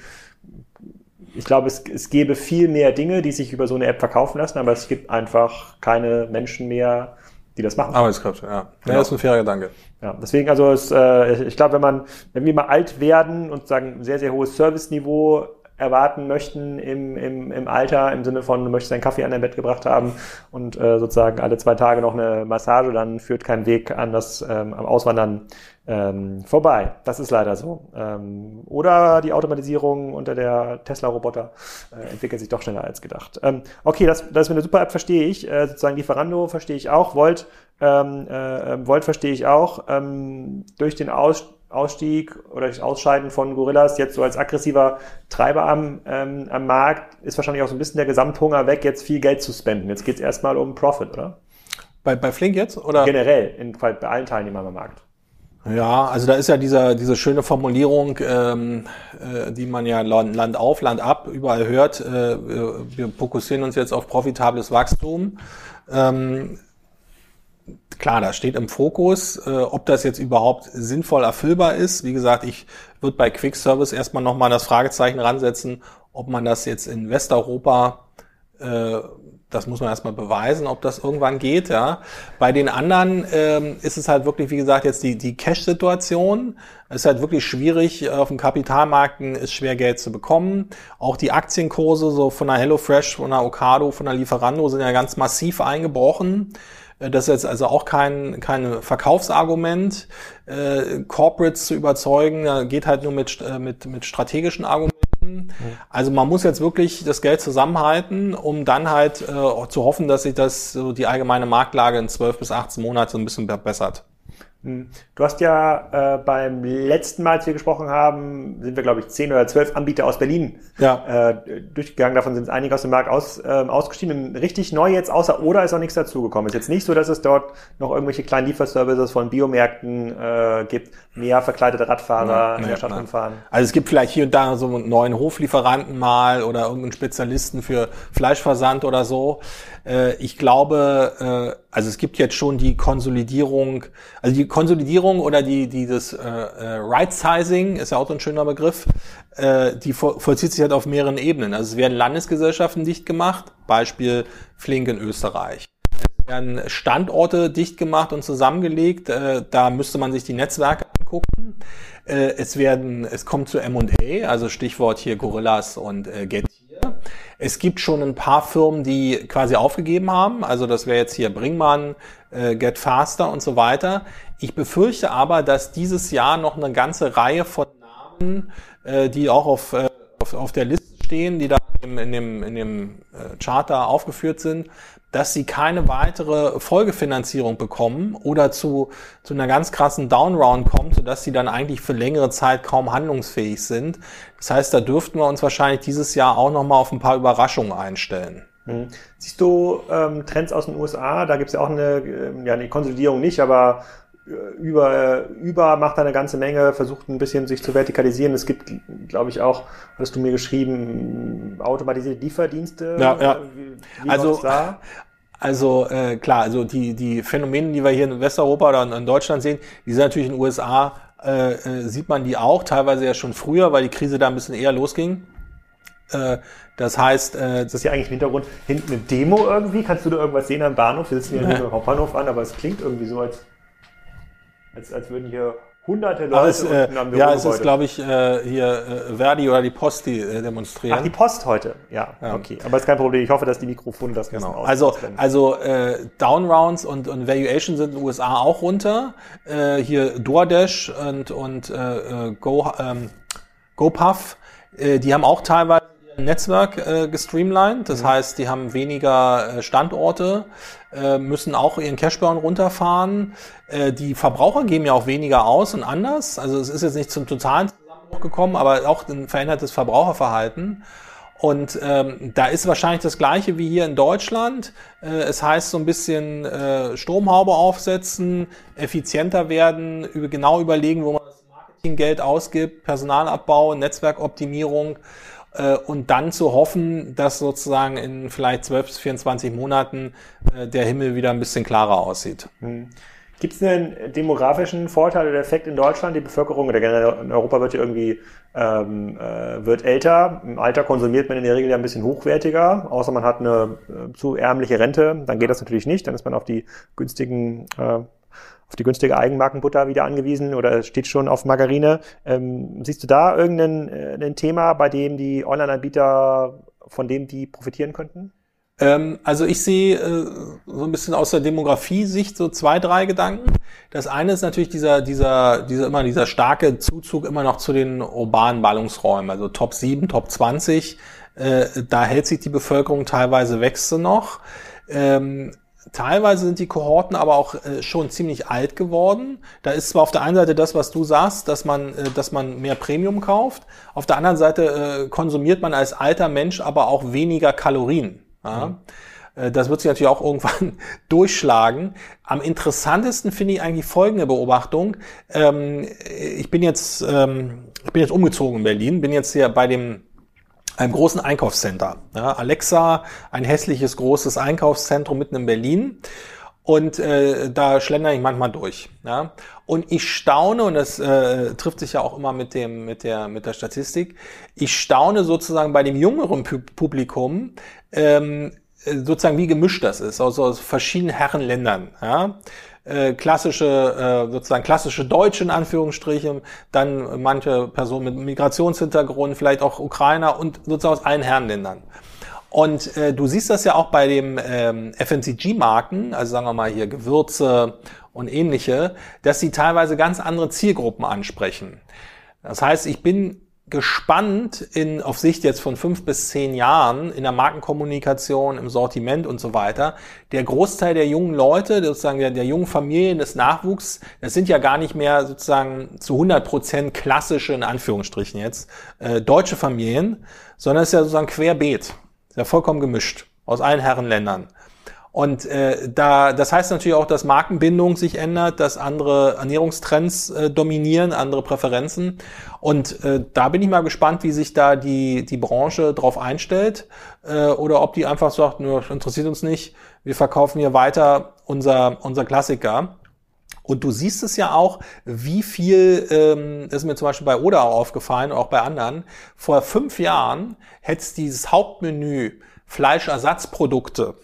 ich glaube, es, es gäbe viel mehr Dinge, die sich über so eine App verkaufen lassen, aber es gibt einfach keine Menschen mehr, die das machen. Arbeitskräfte, ja. Ja, Genau. das ist ein fairer Gedanke. Ja, deswegen also es, äh, ich glaube, wenn man, wenn wir mal alt werden und sagen sehr sehr hohes Serviceniveau erwarten möchten im, im, im Alter, im Sinne von, du möchtest deinen Kaffee an dein Bett gebracht haben und äh, sozusagen alle zwei Tage noch eine Massage, dann führt kein Weg an das ähm, am Auswandern ähm, vorbei. Das ist leider so. Ähm, oder die Automatisierung unter der Tesla-Roboter äh, entwickelt sich doch schneller als gedacht. Ähm, okay, das, das mit der Super-App verstehe ich. Äh, sozusagen Lieferando verstehe ich auch. Volt, ähm, äh, ähm, Volt verstehe ich auch. Ähm, durch den Aus Ausstieg oder das Ausscheiden von Gorillas jetzt so als aggressiver Treiber am, ähm, am Markt ist wahrscheinlich auch so ein bisschen der Gesamthunger weg, jetzt viel Geld zu spenden. Jetzt geht es erstmal um Profit, oder? Bei, bei Flink jetzt? Oder? Generell, in, bei allen Teilnehmern am Markt. Ja, also da ist ja dieser, diese schöne Formulierung, ähm, äh, die man ja Land, Land auf, Land ab überall hört. Äh, wir, wir fokussieren uns jetzt auf profitables Wachstum. Ähm, klar, das steht im Fokus. Äh, ob das jetzt überhaupt sinnvoll erfüllbar ist, wie gesagt, ich würde bei Quick Service erstmal nochmal das Fragezeichen ransetzen, Ob man das jetzt in Westeuropa äh, das muss man erstmal beweisen, ob das irgendwann geht. Ja. Bei den anderen ähm, ist es halt wirklich, wie gesagt, jetzt die, die Cash-Situation. Es ist halt wirklich schwierig, auf den Kapitalmärkten ist schwer Geld zu bekommen. Auch die Aktienkurse so von der HelloFresh, von der Ocado, von der Lieferando sind ja ganz massiv eingebrochen. Äh, das ist jetzt also auch kein, kein Verkaufsargument. Äh, Corporates zu überzeugen, geht halt nur mit, äh, mit, mit strategischen Argumenten. Also man muss jetzt wirklich das Geld zusammenhalten, um dann halt äh, zu hoffen, dass sich das so die allgemeine Marktlage in 12 bis 18 Monaten so ein bisschen verbessert. Hm. Du hast ja äh, beim letzten Mal, als wir gesprochen haben, sind wir, glaube ich, zehn oder zwölf Anbieter aus Berlin ja. äh, durchgegangen. Davon sind einige aus dem Markt aus, äh, ausgestiegen. richtig neu jetzt, außer Oder ist auch nichts dazugekommen. Ist jetzt nicht so, dass es dort noch irgendwelche kleinen Lieferservices von Biomärkten äh, gibt, mehr verkleidete Radfahrer nein, in der Stadt rumfahren. Also es gibt vielleicht hier und da so einen neuen Hoflieferanten mal oder irgendeinen Spezialisten für Fleischversand oder so. Äh, ich glaube, äh, also es gibt jetzt schon die Konsolidierung, also die Konsolidierung oder die dieses äh, äh, Right Sizing ist ja auch so ein schöner Begriff, äh, die vollzieht sich halt auf mehreren Ebenen. Also es werden Landesgesellschaften dicht gemacht, Beispiel Flink in Österreich. Es werden Standorte dicht gemacht und zusammengelegt, äh, da müsste man sich die Netzwerke angucken. Äh, es werden, es kommt zu M&A, also Stichwort hier Gorillas und äh, Get es gibt schon ein paar Firmen, die quasi aufgegeben haben. Also das wäre jetzt hier Bringmann, äh, Get Faster und so weiter. Ich befürchte aber, dass dieses Jahr noch eine ganze Reihe von Namen, äh, die auch auf, äh, auf, auf der Liste stehen, die da in, dem, in dem äh, Charter aufgeführt sind, dass sie keine weitere Folgefinanzierung bekommen oder zu, zu einer ganz krassen Downround kommt, sodass sie dann eigentlich für längere Zeit kaum handlungsfähig sind. Das heißt, da dürften wir uns wahrscheinlich dieses Jahr auch nochmal auf ein paar Überraschungen einstellen. Mhm. Siehst du ähm, Trends aus den USA? Da gibt es ja auch eine, äh, ja, eine Konsolidierung nicht, aber über, über macht eine ganze Menge, versucht ein bisschen sich zu vertikalisieren. Es gibt, glaube ich, auch, hast du mir geschrieben, automatisierte Lieferdienste. Ja, ja. Wie, wie also, da? also äh, klar, also die, die Phänomene, die wir hier in Westeuropa oder in Deutschland sehen, die sind natürlich in den USA, äh, äh, sieht man die auch, teilweise ja schon früher, weil die Krise da ein bisschen eher losging. Äh, das heißt, äh, das ist ja eigentlich im Hintergrund hinten eine Demo irgendwie. Kannst du da irgendwas sehen am Bahnhof? Wir sitzen hier ja. im Hauptbahnhof an, aber es klingt irgendwie so, als als, als würden hier hunderte Leute es, äh, Ja, es ist, glaube ich, äh, hier äh, Verdi oder die Post, die äh, demonstrieren. Ach, die Post heute. Ja, ja, okay. Aber ist kein Problem. Ich hoffe, dass die Mikrofone das genau. Also, also äh, Downrounds und, und Valuation sind in den USA auch runter. Äh, hier DoorDash und, und äh, äh Go, ähm, GoPuff, äh, die haben auch teilweise Netzwerk äh, gestreamlined. Das mhm. heißt, die haben weniger äh, Standorte, äh, müssen auch ihren Cashburn runterfahren. Äh, die Verbraucher geben ja auch weniger aus und anders. Also es ist jetzt nicht zum totalen Zusammenbruch gekommen, aber auch ein verändertes Verbraucherverhalten. Und ähm, da ist wahrscheinlich das gleiche wie hier in Deutschland. Äh, es heißt so ein bisschen äh, Stromhaube aufsetzen, effizienter werden, über, genau überlegen, wo man das Marketinggeld ausgibt, Personalabbau, Netzwerkoptimierung äh, und dann zu hoffen, dass sozusagen in vielleicht 12 bis 24 Monaten äh, der Himmel wieder ein bisschen klarer aussieht. Hm. Gibt es einen demografischen Vorteil oder Effekt in Deutschland? Die Bevölkerung oder generell in Europa wird ja irgendwie ähm, äh, wird älter. Im Alter konsumiert man in der Regel ja ein bisschen hochwertiger, außer man hat eine äh, zu ärmliche Rente. Dann geht das natürlich nicht. Dann ist man auf die günstigen äh, auf die günstige Eigenmarkenbutter wieder angewiesen oder steht schon auf Margarine. Ähm, siehst du da irgendein äh, ein Thema, bei dem die Online-Anbieter, von dem die profitieren könnten? Ähm, also ich sehe äh, so ein bisschen aus der Demografie-Sicht so zwei, drei Gedanken. Das eine ist natürlich dieser, dieser, dieser immer dieser starke Zuzug immer noch zu den urbanen Ballungsräumen, also Top 7, Top 20. Äh, da hält sich die Bevölkerung teilweise wächst sie noch. Ähm, Teilweise sind die Kohorten aber auch äh, schon ziemlich alt geworden. Da ist zwar auf der einen Seite das, was du sagst, dass man, äh, dass man mehr Premium kauft. Auf der anderen Seite äh, konsumiert man als alter Mensch aber auch weniger Kalorien. Ja? Mhm. Das wird sich natürlich auch irgendwann durchschlagen. Am interessantesten finde ich eigentlich folgende Beobachtung. Ähm, ich bin jetzt, ähm, ich bin jetzt umgezogen in Berlin, bin jetzt hier bei dem einem großen Einkaufscenter. Ja, Alexa, ein hässliches großes Einkaufszentrum mitten in Berlin. und äh, da schlendere ich manchmal durch. Ja? Und ich staune, und das äh, trifft sich ja auch immer mit, dem, mit, der, mit der Statistik, ich staune sozusagen bei dem jüngeren Publikum, ähm, sozusagen wie gemischt das ist, also aus verschiedenen Herrenländern. Ja? Äh, klassische, äh, sozusagen klassische Deutsche in Anführungsstrichen, dann manche Personen mit Migrationshintergrund, vielleicht auch Ukrainer und sozusagen aus allen Herrenländern. Und äh, du siehst das ja auch bei den ähm, FMCG-Marken, also sagen wir mal hier Gewürze und ähnliche, dass sie teilweise ganz andere Zielgruppen ansprechen. Das heißt, ich bin gespannt in, auf Sicht jetzt von fünf bis zehn Jahren in der Markenkommunikation, im Sortiment und so weiter. Der Großteil der jungen Leute, sozusagen der, der jungen Familien des Nachwuchs, das sind ja gar nicht mehr sozusagen zu 100 Prozent klassische, in Anführungsstrichen jetzt, äh, deutsche Familien, sondern es ist ja sozusagen querbeet. Ist ja vollkommen gemischt aus allen Herrenländern. Und äh, da, das heißt natürlich auch, dass Markenbindung sich ändert, dass andere Ernährungstrends äh, dominieren, andere Präferenzen. Und äh, da bin ich mal gespannt, wie sich da die, die Branche drauf einstellt äh, oder ob die einfach sagt, nur interessiert uns nicht, wir verkaufen hier weiter unser, unser Klassiker. Und du siehst es ja auch, wie viel, ähm, das ist mir zum Beispiel bei Oda aufgefallen, auch bei anderen, vor fünf Jahren hätte es dieses Hauptmenü Fleischersatzprodukte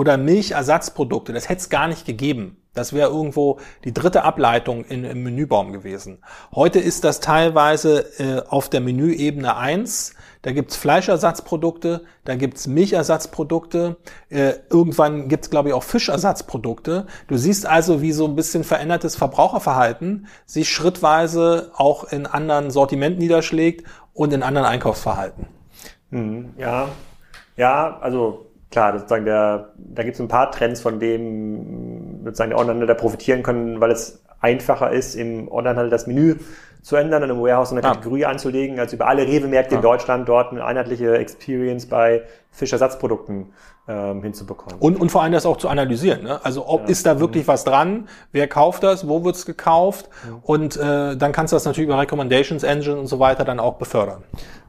oder Milchersatzprodukte, das hätte es gar nicht gegeben. Das wäre irgendwo die dritte Ableitung in, im Menübaum gewesen. Heute ist das teilweise äh, auf der Menüebene eins da gibt's Fleischersatzprodukte, da gibt's Milchersatzprodukte, äh, irgendwann gibt's glaube ich, auch Fischersatzprodukte. Du siehst also, wie so ein bisschen verändertes Verbraucherverhalten sich schrittweise auch in anderen Sortimenten niederschlägt und in anderen Einkaufsverhalten. Hm, ja, ja, also klar, sozusagen der, da gibt es ein paar Trends, von denen sozusagen der Onlinehandel da profitieren können, weil es einfacher ist, im Onlinehandel das Menü zu ändern und im Warehouse eine Kategorie ah. anzulegen, als über alle Rewe-Märkte ah. in Deutschland dort eine einheitliche Experience bei Fischersatzprodukten ähm, hinzubekommen. Und, und vor allem das auch zu analysieren. Ne? Also ob ja. ist da wirklich mhm. was dran? Wer kauft das? Wo wird's gekauft? Mhm. Und äh, dann kannst du das natürlich über Recommendations Engine und so weiter dann auch befördern.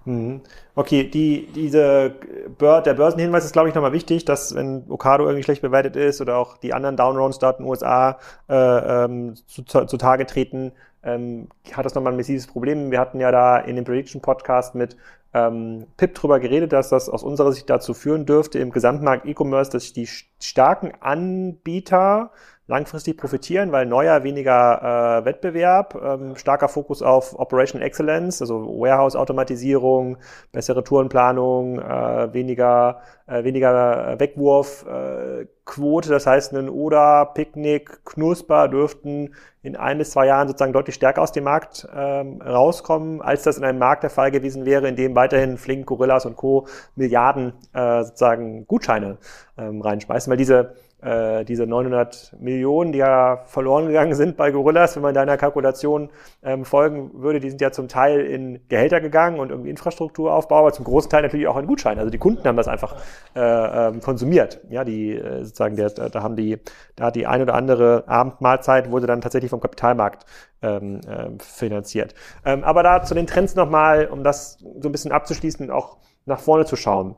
Mhm. Okay, die, diese Bör der Börsenhinweis ist, glaube ich, nochmal wichtig, dass wenn Okado irgendwie schlecht bewertet ist oder auch die anderen Downrounds dort in den USA äh, ähm, zu, zu, Tage treten, ähm, hat das nochmal ein massives Problem. Wir hatten ja da in dem Prediction Podcast mit ähm, Pip drüber geredet, dass das aus unserer Sicht dazu führen dürfte im Gesamtmarkt E-Commerce, dass die starken Anbieter langfristig profitieren, weil neuer, weniger äh, Wettbewerb, ähm, starker Fokus auf Operational Excellence, also Warehouse-Automatisierung, bessere Tourenplanung, äh, weniger, äh, weniger Wegwurfquote. Äh, das heißt, ein Oder, Picknick, Knusper dürften in ein bis zwei Jahren sozusagen deutlich stärker aus dem Markt ähm, rauskommen, als das in einem Markt der Fall gewesen wäre, in dem weiterhin Flink, Gorillas und Co. Milliarden äh, sozusagen Gutscheine ähm, reinschmeißen, weil diese äh, diese 900 Millionen, die ja verloren gegangen sind bei Gorillas, wenn man deiner Kalkulation ähm, folgen würde, die sind ja zum Teil in Gehälter gegangen und irgendwie Infrastrukturaufbau, aber zum großen Teil natürlich auch in Gutschein. Also die Kunden haben das einfach äh, ähm, konsumiert. Ja, die äh, sozusagen, der, da haben die, da hat die ein oder andere Abendmahlzeit wurde dann tatsächlich vom Kapitalmarkt ähm, äh, finanziert. Ähm, aber da zu den Trends nochmal, um das so ein bisschen abzuschließen und auch nach vorne zu schauen.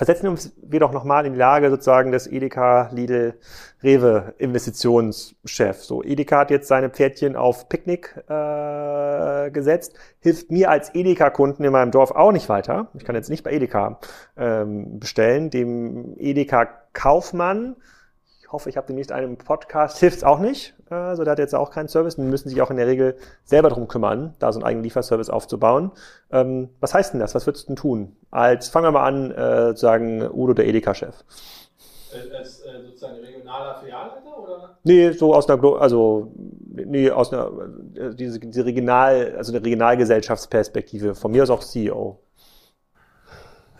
Versetzen wir uns wir doch nochmal in die Lage sozusagen des Edeka, Lidl, Rewe Investitionschef. So, Edeka hat jetzt seine Pferdchen auf Picknick äh, gesetzt, hilft mir als Edeka-Kunden in meinem Dorf auch nicht weiter. Ich kann jetzt nicht bei Edeka ähm, bestellen. Dem Edeka-Kaufmann ich hoffe, ich habe demnächst einen Podcast. Hilft's auch nicht. Also der hat jetzt auch keinen Service. Die müssen sich auch in der Regel selber drum kümmern, da so einen eigenen Lieferservice aufzubauen. Ähm, was heißt denn das? Was würdest du denn tun? Als, fangen wir mal an, äh, zu sagen, Udo, der Edeka-Chef. Als äh, sozusagen regionaler Filialleiter oder? Nee, so aus einer, also, nee, aus einer, äh, diese, diese Regional, also eine Regionalgesellschaftsperspektive. Von mir aus auch CEO.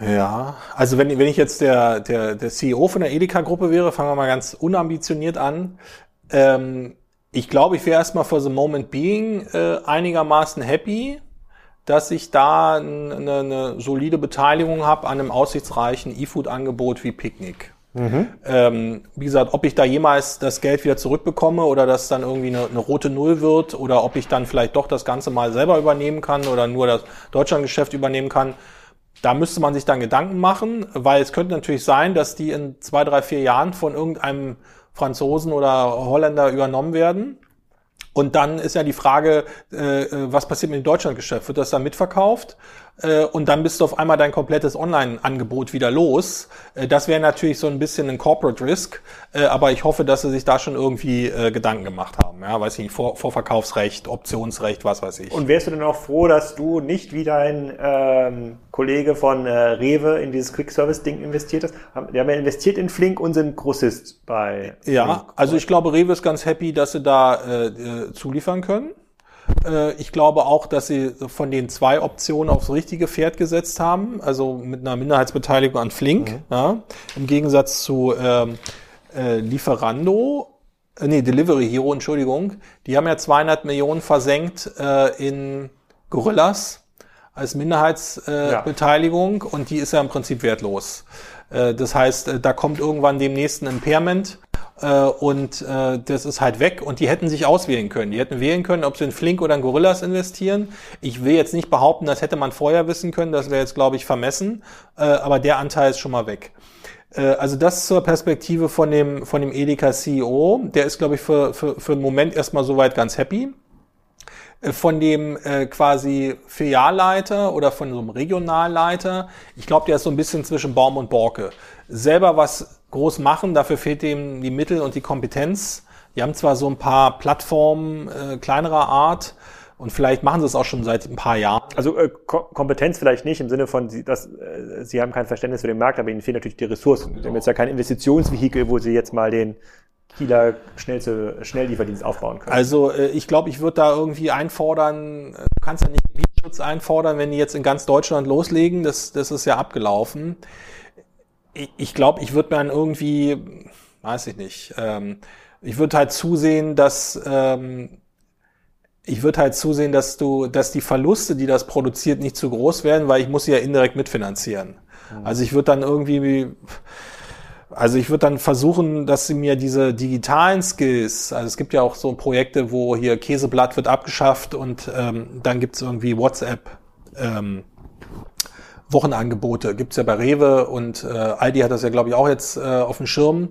Ja, also wenn, wenn ich jetzt der, der, der CEO von der Edeka-Gruppe wäre, fangen wir mal ganz unambitioniert an. Ähm, ich glaube, ich wäre erstmal for the moment being äh, einigermaßen happy, dass ich da eine, eine solide Beteiligung habe an einem aussichtsreichen E-Food-Angebot wie Picknick. Mhm. Ähm, wie gesagt, ob ich da jemals das Geld wieder zurückbekomme oder das dann irgendwie eine, eine, rote Null wird oder ob ich dann vielleicht doch das Ganze mal selber übernehmen kann oder nur das Deutschlandgeschäft übernehmen kann, da müsste man sich dann Gedanken machen, weil es könnte natürlich sein, dass die in zwei, drei, vier Jahren von irgendeinem Franzosen oder Holländer übernommen werden. Und dann ist ja die Frage, äh, äh was passiert mit dem Deutschlandgeschäft? Wird das dann mitverkauft? Äh, und dann bist du auf einmal dein komplettes Online-Angebot wieder los. Äh, das wäre natürlich so ein bisschen ein Corporate Risk, äh, aber ich hoffe, dass sie sich da schon irgendwie Gedanken gemacht haben. Ja, weiß ich nicht, Vor Vorverkaufsrecht, Optionsrecht, was weiß ich. Und wärst du denn auch froh, dass du nicht wie dein ähm, Kollege von äh, Rewe in dieses Quick-Service-Ding investiert hast? Die haben ja investiert in Flink und sind Grossist bei Flink. Ja, also ich glaube, Rewe ist ganz happy, dass sie da äh, zuliefern können. Äh, ich glaube auch, dass sie von den zwei Optionen aufs richtige Pferd gesetzt haben, also mit einer Minderheitsbeteiligung an Flink, mhm. ja, im Gegensatz zu ähm, äh, Lieferando, äh, nee, Delivery Hero, Entschuldigung, die haben ja 200 Millionen versenkt äh, in Gorillas als Minderheitsbeteiligung äh, ja. und die ist ja im Prinzip wertlos. Äh, das heißt, äh, da kommt irgendwann demnächst ein Impairment äh, und äh, das ist halt weg und die hätten sich auswählen können. Die hätten wählen können, ob sie in Flink oder in Gorillas investieren. Ich will jetzt nicht behaupten, das hätte man vorher wissen können, das wäre jetzt, glaube ich, vermessen, äh, aber der Anteil ist schon mal weg. Also das zur Perspektive von dem, von dem Edeka CEO. Der ist, glaube ich, für, für, für einen Moment erstmal soweit ganz happy. Äh, von dem äh, quasi Filialleiter oder von so einem Regionalleiter, ich glaube, der ist so ein bisschen zwischen Baum und Borke. Selber was groß machen. Dafür fehlt ihm die Mittel und die Kompetenz. Die haben zwar so ein paar Plattformen äh, kleinerer Art und vielleicht machen sie es auch schon seit ein paar Jahren. Also äh, Kompetenz vielleicht nicht im Sinne von, dass äh, sie haben kein Verständnis für den Markt, aber ihnen fehlen natürlich die Ressourcen. Sie haben jetzt ja kein Investitionsvehikel, wo sie jetzt mal den Kieler schnellste Schnelllieferdienst aufbauen können. Also äh, ich glaube, ich würde da irgendwie einfordern, äh, du kannst ja nicht Gebietsschutz einfordern, wenn die jetzt in ganz Deutschland loslegen, das, das ist ja abgelaufen ich glaube, ich würde mir dann irgendwie, weiß ich nicht, ähm, ich würde halt zusehen, dass ähm, ich würde halt zusehen, dass du, dass die Verluste, die das produziert, nicht zu groß werden, weil ich muss sie ja indirekt mitfinanzieren. Mhm. Also ich würde dann irgendwie, also ich würde dann versuchen, dass sie mir diese digitalen Skills, also es gibt ja auch so Projekte, wo hier Käseblatt wird abgeschafft und ähm, dann gibt's irgendwie WhatsApp. Ähm, Wochenangebote gibt's ja bei Rewe und äh, Aldi hat das ja, glaube ich, auch jetzt äh, auf dem Schirm,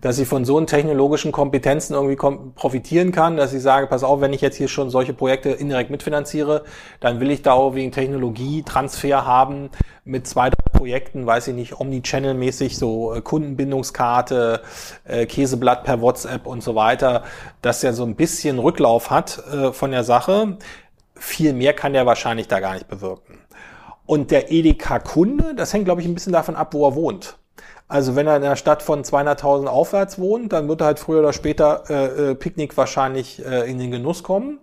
dass ich von so einen technologischen Kompetenzen irgendwie profitieren kann, dass ich sage, pass auf, wenn ich jetzt hier schon solche Projekte indirekt mitfinanziere, dann will ich da auch wegen Technologietransfer haben mit zwei, drei Projekten, weiß ich nicht, Omnichannel-mäßig, so äh, Kundenbindungskarte, äh, Käseblatt per WhatsApp und so weiter, dass der so ein bisschen Rücklauf hat äh, von der Sache. Viel mehr kann der wahrscheinlich da gar nicht bewirken. Und der Edeka-Kunde, das hängt, glaube ich, ein bisschen davon ab, wo er wohnt. Also wenn er in einer Stadt von 200.000 aufwärts wohnt, dann wird er halt früher oder später äh, äh, Picknick wahrscheinlich äh, in den Genuss kommen.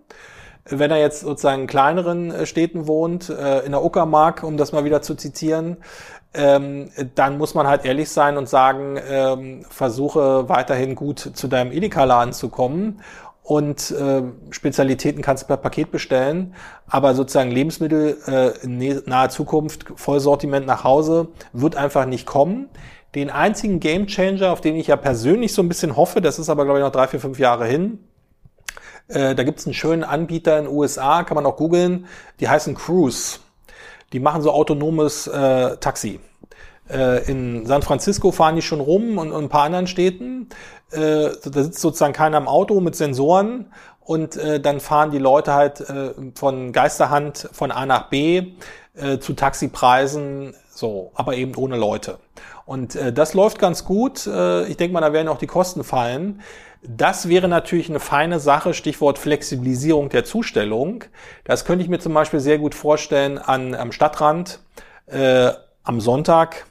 Wenn er jetzt sozusagen in kleineren äh, Städten wohnt, äh, in der Uckermark, um das mal wieder zu zitieren, ähm, dann muss man halt ehrlich sein und sagen, ähm, versuche weiterhin gut zu deinem Edeka-Laden zu kommen und äh, Spezialitäten kannst du per Paket bestellen, aber sozusagen Lebensmittel äh, in naher Zukunft, Vollsortiment nach Hause, wird einfach nicht kommen. Den einzigen Gamechanger, auf den ich ja persönlich so ein bisschen hoffe, das ist aber glaube ich noch drei, vier, fünf Jahre hin, äh, da gibt's einen schönen Anbieter in den USA, kann man auch googeln, die heißen Cruise. Die machen so autonomes äh, Taxi. Äh, in San Francisco fahren die schon rum und, und ein paar anderen Städten. Äh, da sitzt sozusagen keiner im Auto mit Sensoren und äh, dann fahren die Leute halt äh, von Geisterhand von A nach B äh, zu Taxipreisen, so, aber eben ohne Leute. Und äh, das läuft ganz gut. Äh, ich denke mal, da werden auch die Kosten fallen. Das wäre natürlich eine feine Sache, Stichwort Flexibilisierung der Zustellung. Das könnte ich mir zum Beispiel sehr gut vorstellen an, am Stadtrand äh, am Sonntag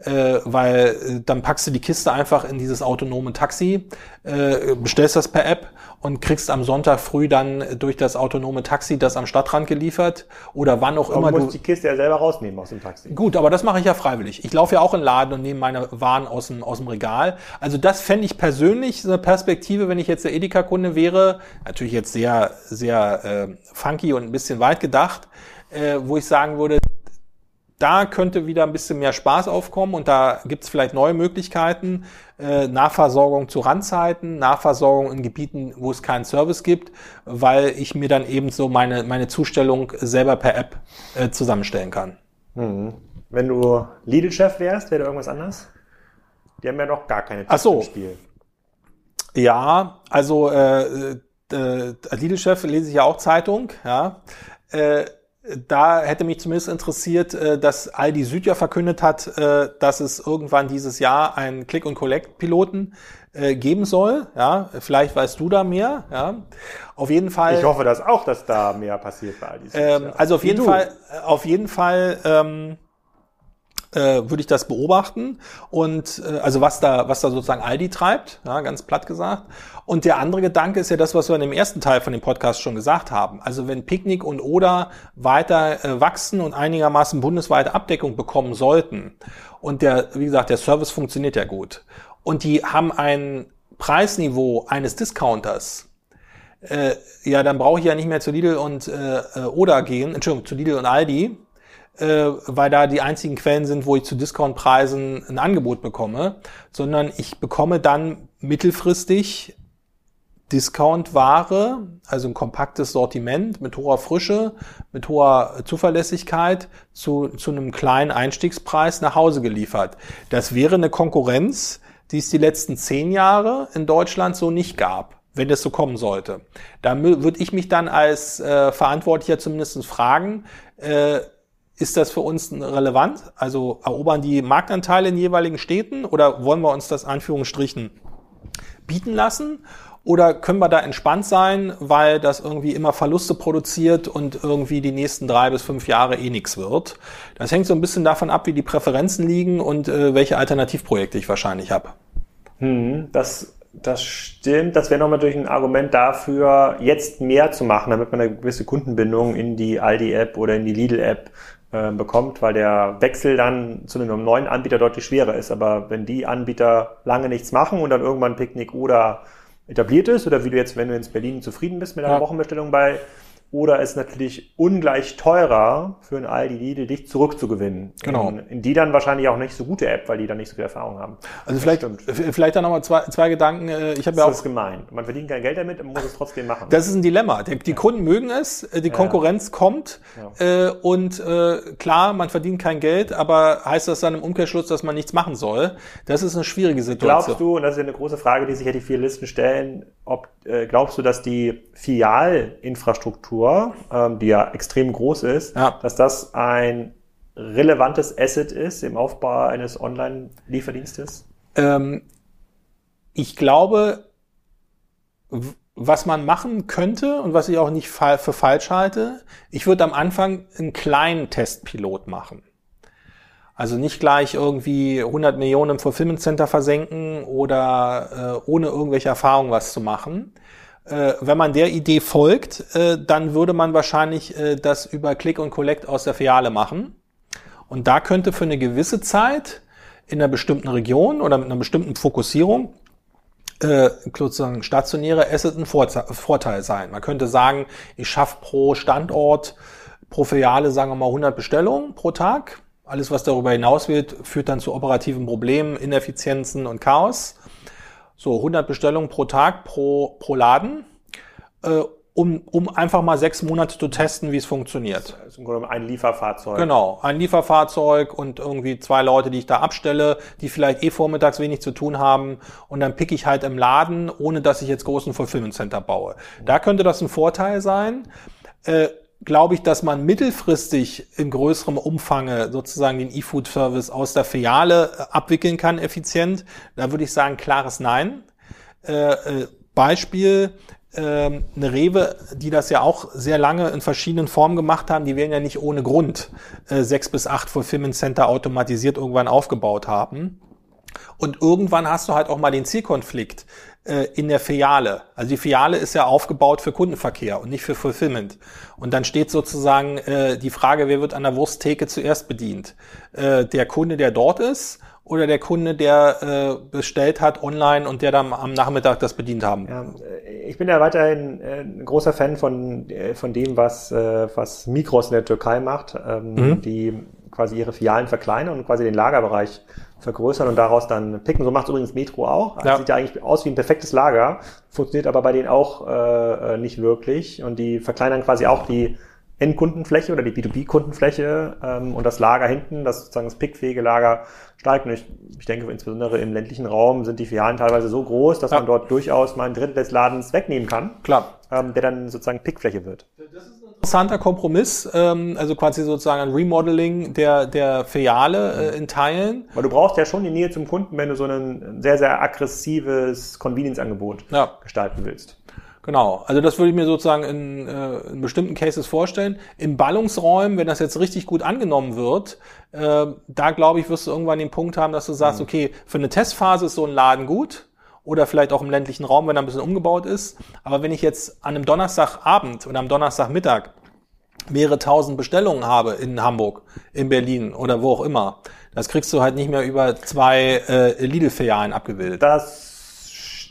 äh, weil äh, dann packst du die Kiste einfach in dieses autonome Taxi, äh, bestellst das per App und kriegst am Sonntag früh dann durch das autonome Taxi das am Stadtrand geliefert oder wann auch aber immer. Du musst die Kiste ja selber rausnehmen aus dem Taxi. Gut, aber das mache ich ja freiwillig. Ich laufe ja auch in den Laden und nehme meine Waren aus dem, aus dem Regal. Also das fände ich persönlich eine Perspektive, wenn ich jetzt der Edeka-Kunde wäre. Natürlich jetzt sehr, sehr äh, funky und ein bisschen weit gedacht, äh, wo ich sagen würde, da könnte wieder ein bisschen mehr Spaß aufkommen und da gibt es vielleicht neue Möglichkeiten. Äh, Nahversorgung zu Randzeiten, Nahversorgung in Gebieten, wo es keinen Service gibt, weil ich mir dann eben so meine, meine Zustellung selber per App äh, zusammenstellen kann. Mhm. Wenn du Lidl-Chef wärst, wäre da irgendwas anders? Die haben ja noch gar keine Tipps Ach so. im Spiel. Ja, also äh, äh, als Lidl-Chef lese ich ja auch Zeitung, ja. Äh, da hätte mich zumindest interessiert, äh, dass Aldi Süd ja verkündet hat, äh, dass es irgendwann dieses Jahr einen Click- und Collect-Piloten äh, geben soll. Ja, vielleicht weißt du da mehr. Ja, auf jeden Fall. Ich hoffe das auch, dass da mehr passiert bei Aldi Süd. Ähm, also auf jeden Fall, auf jeden Fall. Ähm, äh, würde ich das beobachten. Und äh, also was da was da sozusagen Aldi treibt, ja, ganz platt gesagt. Und der andere Gedanke ist ja das, was wir in dem ersten Teil von dem Podcast schon gesagt haben. Also wenn Picknick und Oder weiter äh, wachsen und einigermaßen bundesweite Abdeckung bekommen sollten. Und der wie gesagt der Service funktioniert ja gut. Und die haben ein Preisniveau eines Discounters, äh, ja, dann brauche ich ja nicht mehr zu Lidl und äh, äh Oder gehen, Entschuldigung, zu Lidl und Aldi, äh, weil da die einzigen Quellen sind, wo ich zu Discountpreisen ein Angebot bekomme, sondern ich bekomme dann mittelfristig Discount-Ware, also ein kompaktes Sortiment mit hoher Frische, mit hoher Zuverlässigkeit zu, zu einem kleinen Einstiegspreis nach Hause geliefert. Das wäre eine Konkurrenz, die es die letzten zehn Jahre in Deutschland so nicht gab, wenn es so kommen sollte. Da würde ich mich dann als äh, Verantwortlicher zumindest fragen, äh, ist das für uns relevant? Also erobern die Marktanteile in jeweiligen Städten oder wollen wir uns das Anführungsstrichen bieten lassen? Oder können wir da entspannt sein, weil das irgendwie immer Verluste produziert und irgendwie die nächsten drei bis fünf Jahre eh nichts wird? Das hängt so ein bisschen davon ab, wie die Präferenzen liegen und äh, welche Alternativprojekte ich wahrscheinlich habe. Hm, das, das stimmt. Das wäre nochmal durch ein Argument dafür, jetzt mehr zu machen, damit man eine gewisse Kundenbindung in die Aldi-App oder in die Lidl-App äh, bekommt, weil der Wechsel dann zu einem neuen Anbieter deutlich schwerer ist. Aber wenn die Anbieter lange nichts machen und dann irgendwann Picknick oder etabliert ist, oder wie du jetzt, wenn du in Berlin zufrieden bist mit einer ja. Wochenbestellung bei oder ist natürlich ungleich teurer für ein Aldi Lidl, dich zurückzugewinnen. Genau. In, in, die dann wahrscheinlich auch nicht so gute App, weil die dann nicht so viel Erfahrung haben. Also vielleicht, vielleicht dann nochmal zwei, zwei Gedanken. Äh, ich habe ja auch. Das ist gemein. Man verdient kein Geld damit, man muss es trotzdem machen. Das ist ein Dilemma. Die, die ja. Kunden mögen es, äh, die Konkurrenz ja. kommt ja. Äh, und äh, klar, man verdient kein Geld, aber heißt das dann im Umkehrschluss, dass man nichts machen soll? Das ist eine schwierige Situation. Glaubst du, und das ist ja eine große Frage, die sich ja die vier Listen stellen, ob äh, glaubst du, dass die Filialinfrastruktur, ähm, die ja extrem groß ist, ja. dass das ein relevantes Asset ist im Aufbau eines Online-Lieferdienstes? Ähm, ich glaube, was man machen könnte und was ich auch nicht für falsch halte, ich würde am Anfang einen kleinen Testpilot machen. Also nicht gleich irgendwie 100 Millionen im Fulfillment Center versenken oder äh, ohne irgendwelche Erfahrung was zu machen, äh, wenn man der Idee folgt, äh, dann würde man wahrscheinlich äh, das über Click und Collect aus der Filiale machen. Und da könnte für eine gewisse Zeit in einer bestimmten Region oder mit einer bestimmten Fokussierung äh, sozusagen stationäre Asset ein Vorteil sein. Man könnte sagen, ich schaffe pro Standort, pro Filiale, sagen wir mal 100 Bestellungen pro Tag. Alles, was darüber hinaus wird, führt dann zu operativen Problemen, Ineffizienzen und Chaos so 100 Bestellungen pro Tag pro, pro Laden, äh, um, um einfach mal sechs Monate zu testen, wie es funktioniert. Das ist im Grunde ein Lieferfahrzeug. Genau, ein Lieferfahrzeug und irgendwie zwei Leute, die ich da abstelle, die vielleicht eh vormittags wenig zu tun haben und dann pick ich halt im Laden, ohne dass ich jetzt großen Fulfillment Center baue. Da könnte das ein Vorteil sein. Äh, glaube ich, dass man mittelfristig in größerem Umfange sozusagen den E-Food-Service aus der Filiale äh, abwickeln kann, effizient. Da würde ich sagen, klares Nein. Äh, äh, Beispiel, äh, eine Rewe, die das ja auch sehr lange in verschiedenen Formen gemacht haben, die werden ja nicht ohne Grund sechs bis acht Fulfillment Center automatisiert irgendwann aufgebaut haben. Und irgendwann hast du halt auch mal den Zielkonflikt in der Filiale. Also die Filiale ist ja aufgebaut für Kundenverkehr und nicht für Fulfillment. Und dann steht sozusagen äh, die Frage, wer wird an der Wursttheke zuerst bedient? Äh, der Kunde, der dort ist oder der Kunde, der äh, bestellt hat online und der dann am Nachmittag das bedient haben? Ja, äh, ich bin ja weiterhin äh, ein großer Fan von, äh, von dem, was, äh, was Mikros in der Türkei macht, ähm, mhm. die quasi ihre Filialen verkleinern und quasi den Lagerbereich vergrößern und daraus dann picken. So macht es übrigens Metro auch. Also ja. Sieht ja eigentlich aus wie ein perfektes Lager, funktioniert aber bei denen auch äh, äh, nicht wirklich. Und die verkleinern quasi auch die Endkundenfläche oder die B2B-Kundenfläche ähm, und das Lager hinten, das sozusagen das pickfähige Lager steigt. Und ich, ich denke, insbesondere im ländlichen Raum sind die Filialen teilweise so groß, dass ja. man dort durchaus mal ein Drittel des Ladens wegnehmen kann. Klar. Ähm, der dann sozusagen Pickfläche wird. Das ist interessanter Kompromiss, ähm, also quasi sozusagen ein Remodeling der, der Filiale äh, in Teilen. Weil du brauchst ja schon die Nähe zum Kunden, wenn du so ein sehr, sehr aggressives Convenience-Angebot ja. gestalten willst. Genau, also das würde ich mir sozusagen in, äh, in bestimmten Cases vorstellen. In Ballungsräumen, wenn das jetzt richtig gut angenommen wird, äh, da glaube ich, wirst du irgendwann den Punkt haben, dass du sagst, mhm. okay, für eine Testphase ist so ein Laden gut oder vielleicht auch im ländlichen Raum, wenn er ein bisschen umgebaut ist. Aber wenn ich jetzt an einem Donnerstagabend oder am Donnerstagmittag mehrere tausend Bestellungen habe in Hamburg, in Berlin oder wo auch immer, das kriegst du halt nicht mehr über zwei äh, Lidl-Filialen abgebildet. Das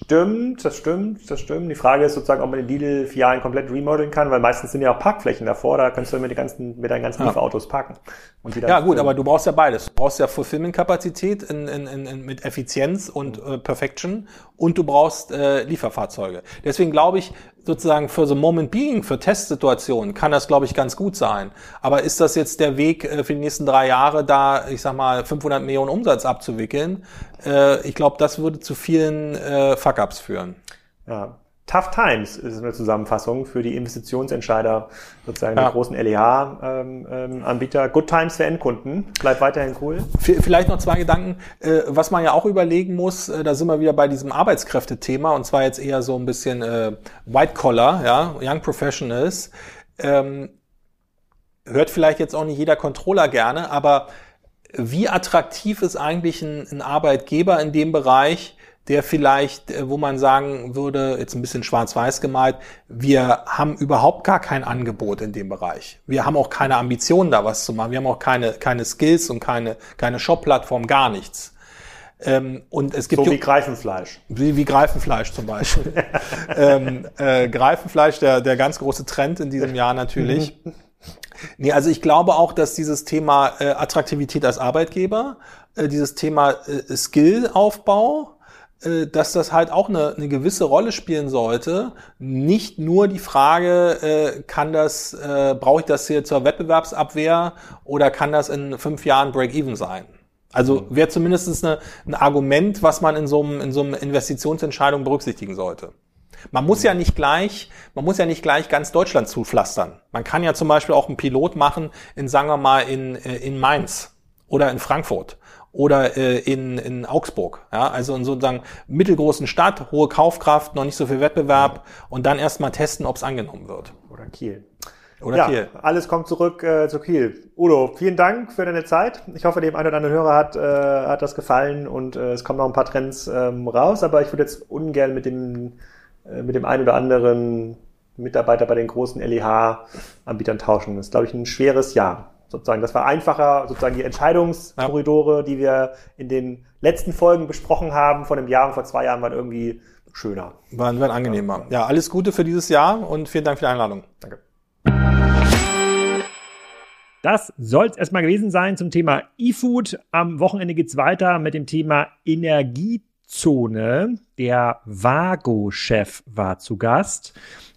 stimmt, das stimmt, das stimmt. Die Frage ist sozusagen, ob man die Lidl-Filialen komplett remodeln kann, weil meistens sind ja auch Parkflächen davor, da kannst du mit, den ganzen, mit deinen ganzen ja. Lieferautos parken. Ja gut, aber du brauchst ja beides. Du brauchst ja Fulfillment-Kapazität in, in, in, mit Effizienz und äh, Perfection und du brauchst äh, Lieferfahrzeuge. Deswegen glaube ich, sozusagen für so Moment Being, für Testsituationen kann das, glaube ich, ganz gut sein. Aber ist das jetzt der Weg äh, für die nächsten drei Jahre, da, ich sag mal, 500 Millionen Umsatz abzuwickeln? Äh, ich glaube, das würde zu vielen äh, Fuck-Ups führen. Ja, Tough Times ist eine Zusammenfassung für die Investitionsentscheider, sozusagen ja. der großen LEH-Anbieter. Ähm, Good Times für Endkunden. Bleibt weiterhin cool. Vielleicht noch zwei Gedanken. Äh, was man ja auch überlegen muss, äh, da sind wir wieder bei diesem Arbeitskräftethema und zwar jetzt eher so ein bisschen äh, White Collar, ja, Young Professionals. Ähm, hört vielleicht jetzt auch nicht jeder Controller gerne, aber wie attraktiv ist eigentlich ein Arbeitgeber in dem Bereich, der vielleicht, äh, wo man sagen würde, jetzt ein bisschen schwarz-weiß gemalt, wir haben überhaupt gar kein Angebot in dem Bereich. Wir haben auch keine Ambitionen, da was zu machen. Wir haben auch keine, keine Skills und keine, keine Shop-Plattform, gar nichts. Ähm, und es gibt so wie Greifenfleisch. Wie, wie Greifenfleisch zum Beispiel. ähm, äh, Greifenfleisch, der, der ganz große Trend in diesem Jahr natürlich. Nee, also ich glaube auch, dass dieses Thema äh, Attraktivität als Arbeitgeber, äh, dieses Thema äh, Skillaufbau, dass das halt auch eine, eine gewisse Rolle spielen sollte. Nicht nur die Frage, äh, kann das, äh, brauche ich das hier zur Wettbewerbsabwehr oder kann das in fünf Jahren Break-Even sein? Also mhm. wäre zumindest eine, ein Argument, was man in so einem, in so einem Investitionsentscheidung berücksichtigen sollte. Man muss ja nicht gleich, man muss ja nicht gleich ganz Deutschland zupflastern. Man kann ja zum Beispiel auch einen Pilot machen in, sagen wir mal, in, äh, in Mainz oder in Frankfurt oder äh, in, in Augsburg. Ja? Also in sozusagen mittelgroßen Stadt, hohe Kaufkraft, noch nicht so viel Wettbewerb und dann erstmal testen, ob es angenommen wird. Oder Kiel. Oder ja, Kiel. Alles kommt zurück äh, zu Kiel. Udo, vielen Dank für deine Zeit. Ich hoffe, dem einen oder anderen Hörer hat, äh, hat das gefallen und äh, es kommen noch ein paar Trends ähm, raus, aber ich würde jetzt ungern mit dem, äh, mit dem einen oder anderen Mitarbeiter bei den großen LEH-Anbietern tauschen. Das ist, glaube ich, ein schweres Jahr sozusagen. Das war einfacher, sozusagen die Entscheidungskorridore, die wir in den letzten Folgen besprochen haben, vor einem Jahr und vor zwei Jahren, waren irgendwie schöner. Waren, waren angenehmer. Ja, alles Gute für dieses Jahr und vielen Dank für die Einladung. Danke. Das soll es erstmal gewesen sein zum Thema E-Food. Am Wochenende geht's weiter mit dem Thema Energiezone. Der Vago-Chef war zu Gast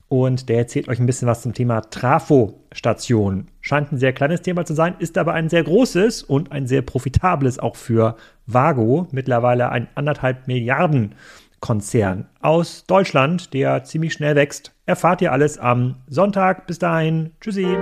und der erzählt euch ein bisschen was zum Thema Trafo-Station. Scheint ein sehr kleines Thema zu sein, ist aber ein sehr großes und ein sehr profitables auch für Vago. Mittlerweile ein anderthalb Milliarden Konzern aus Deutschland, der ziemlich schnell wächst. Erfahrt ihr alles am Sonntag. Bis dahin. Tschüssi.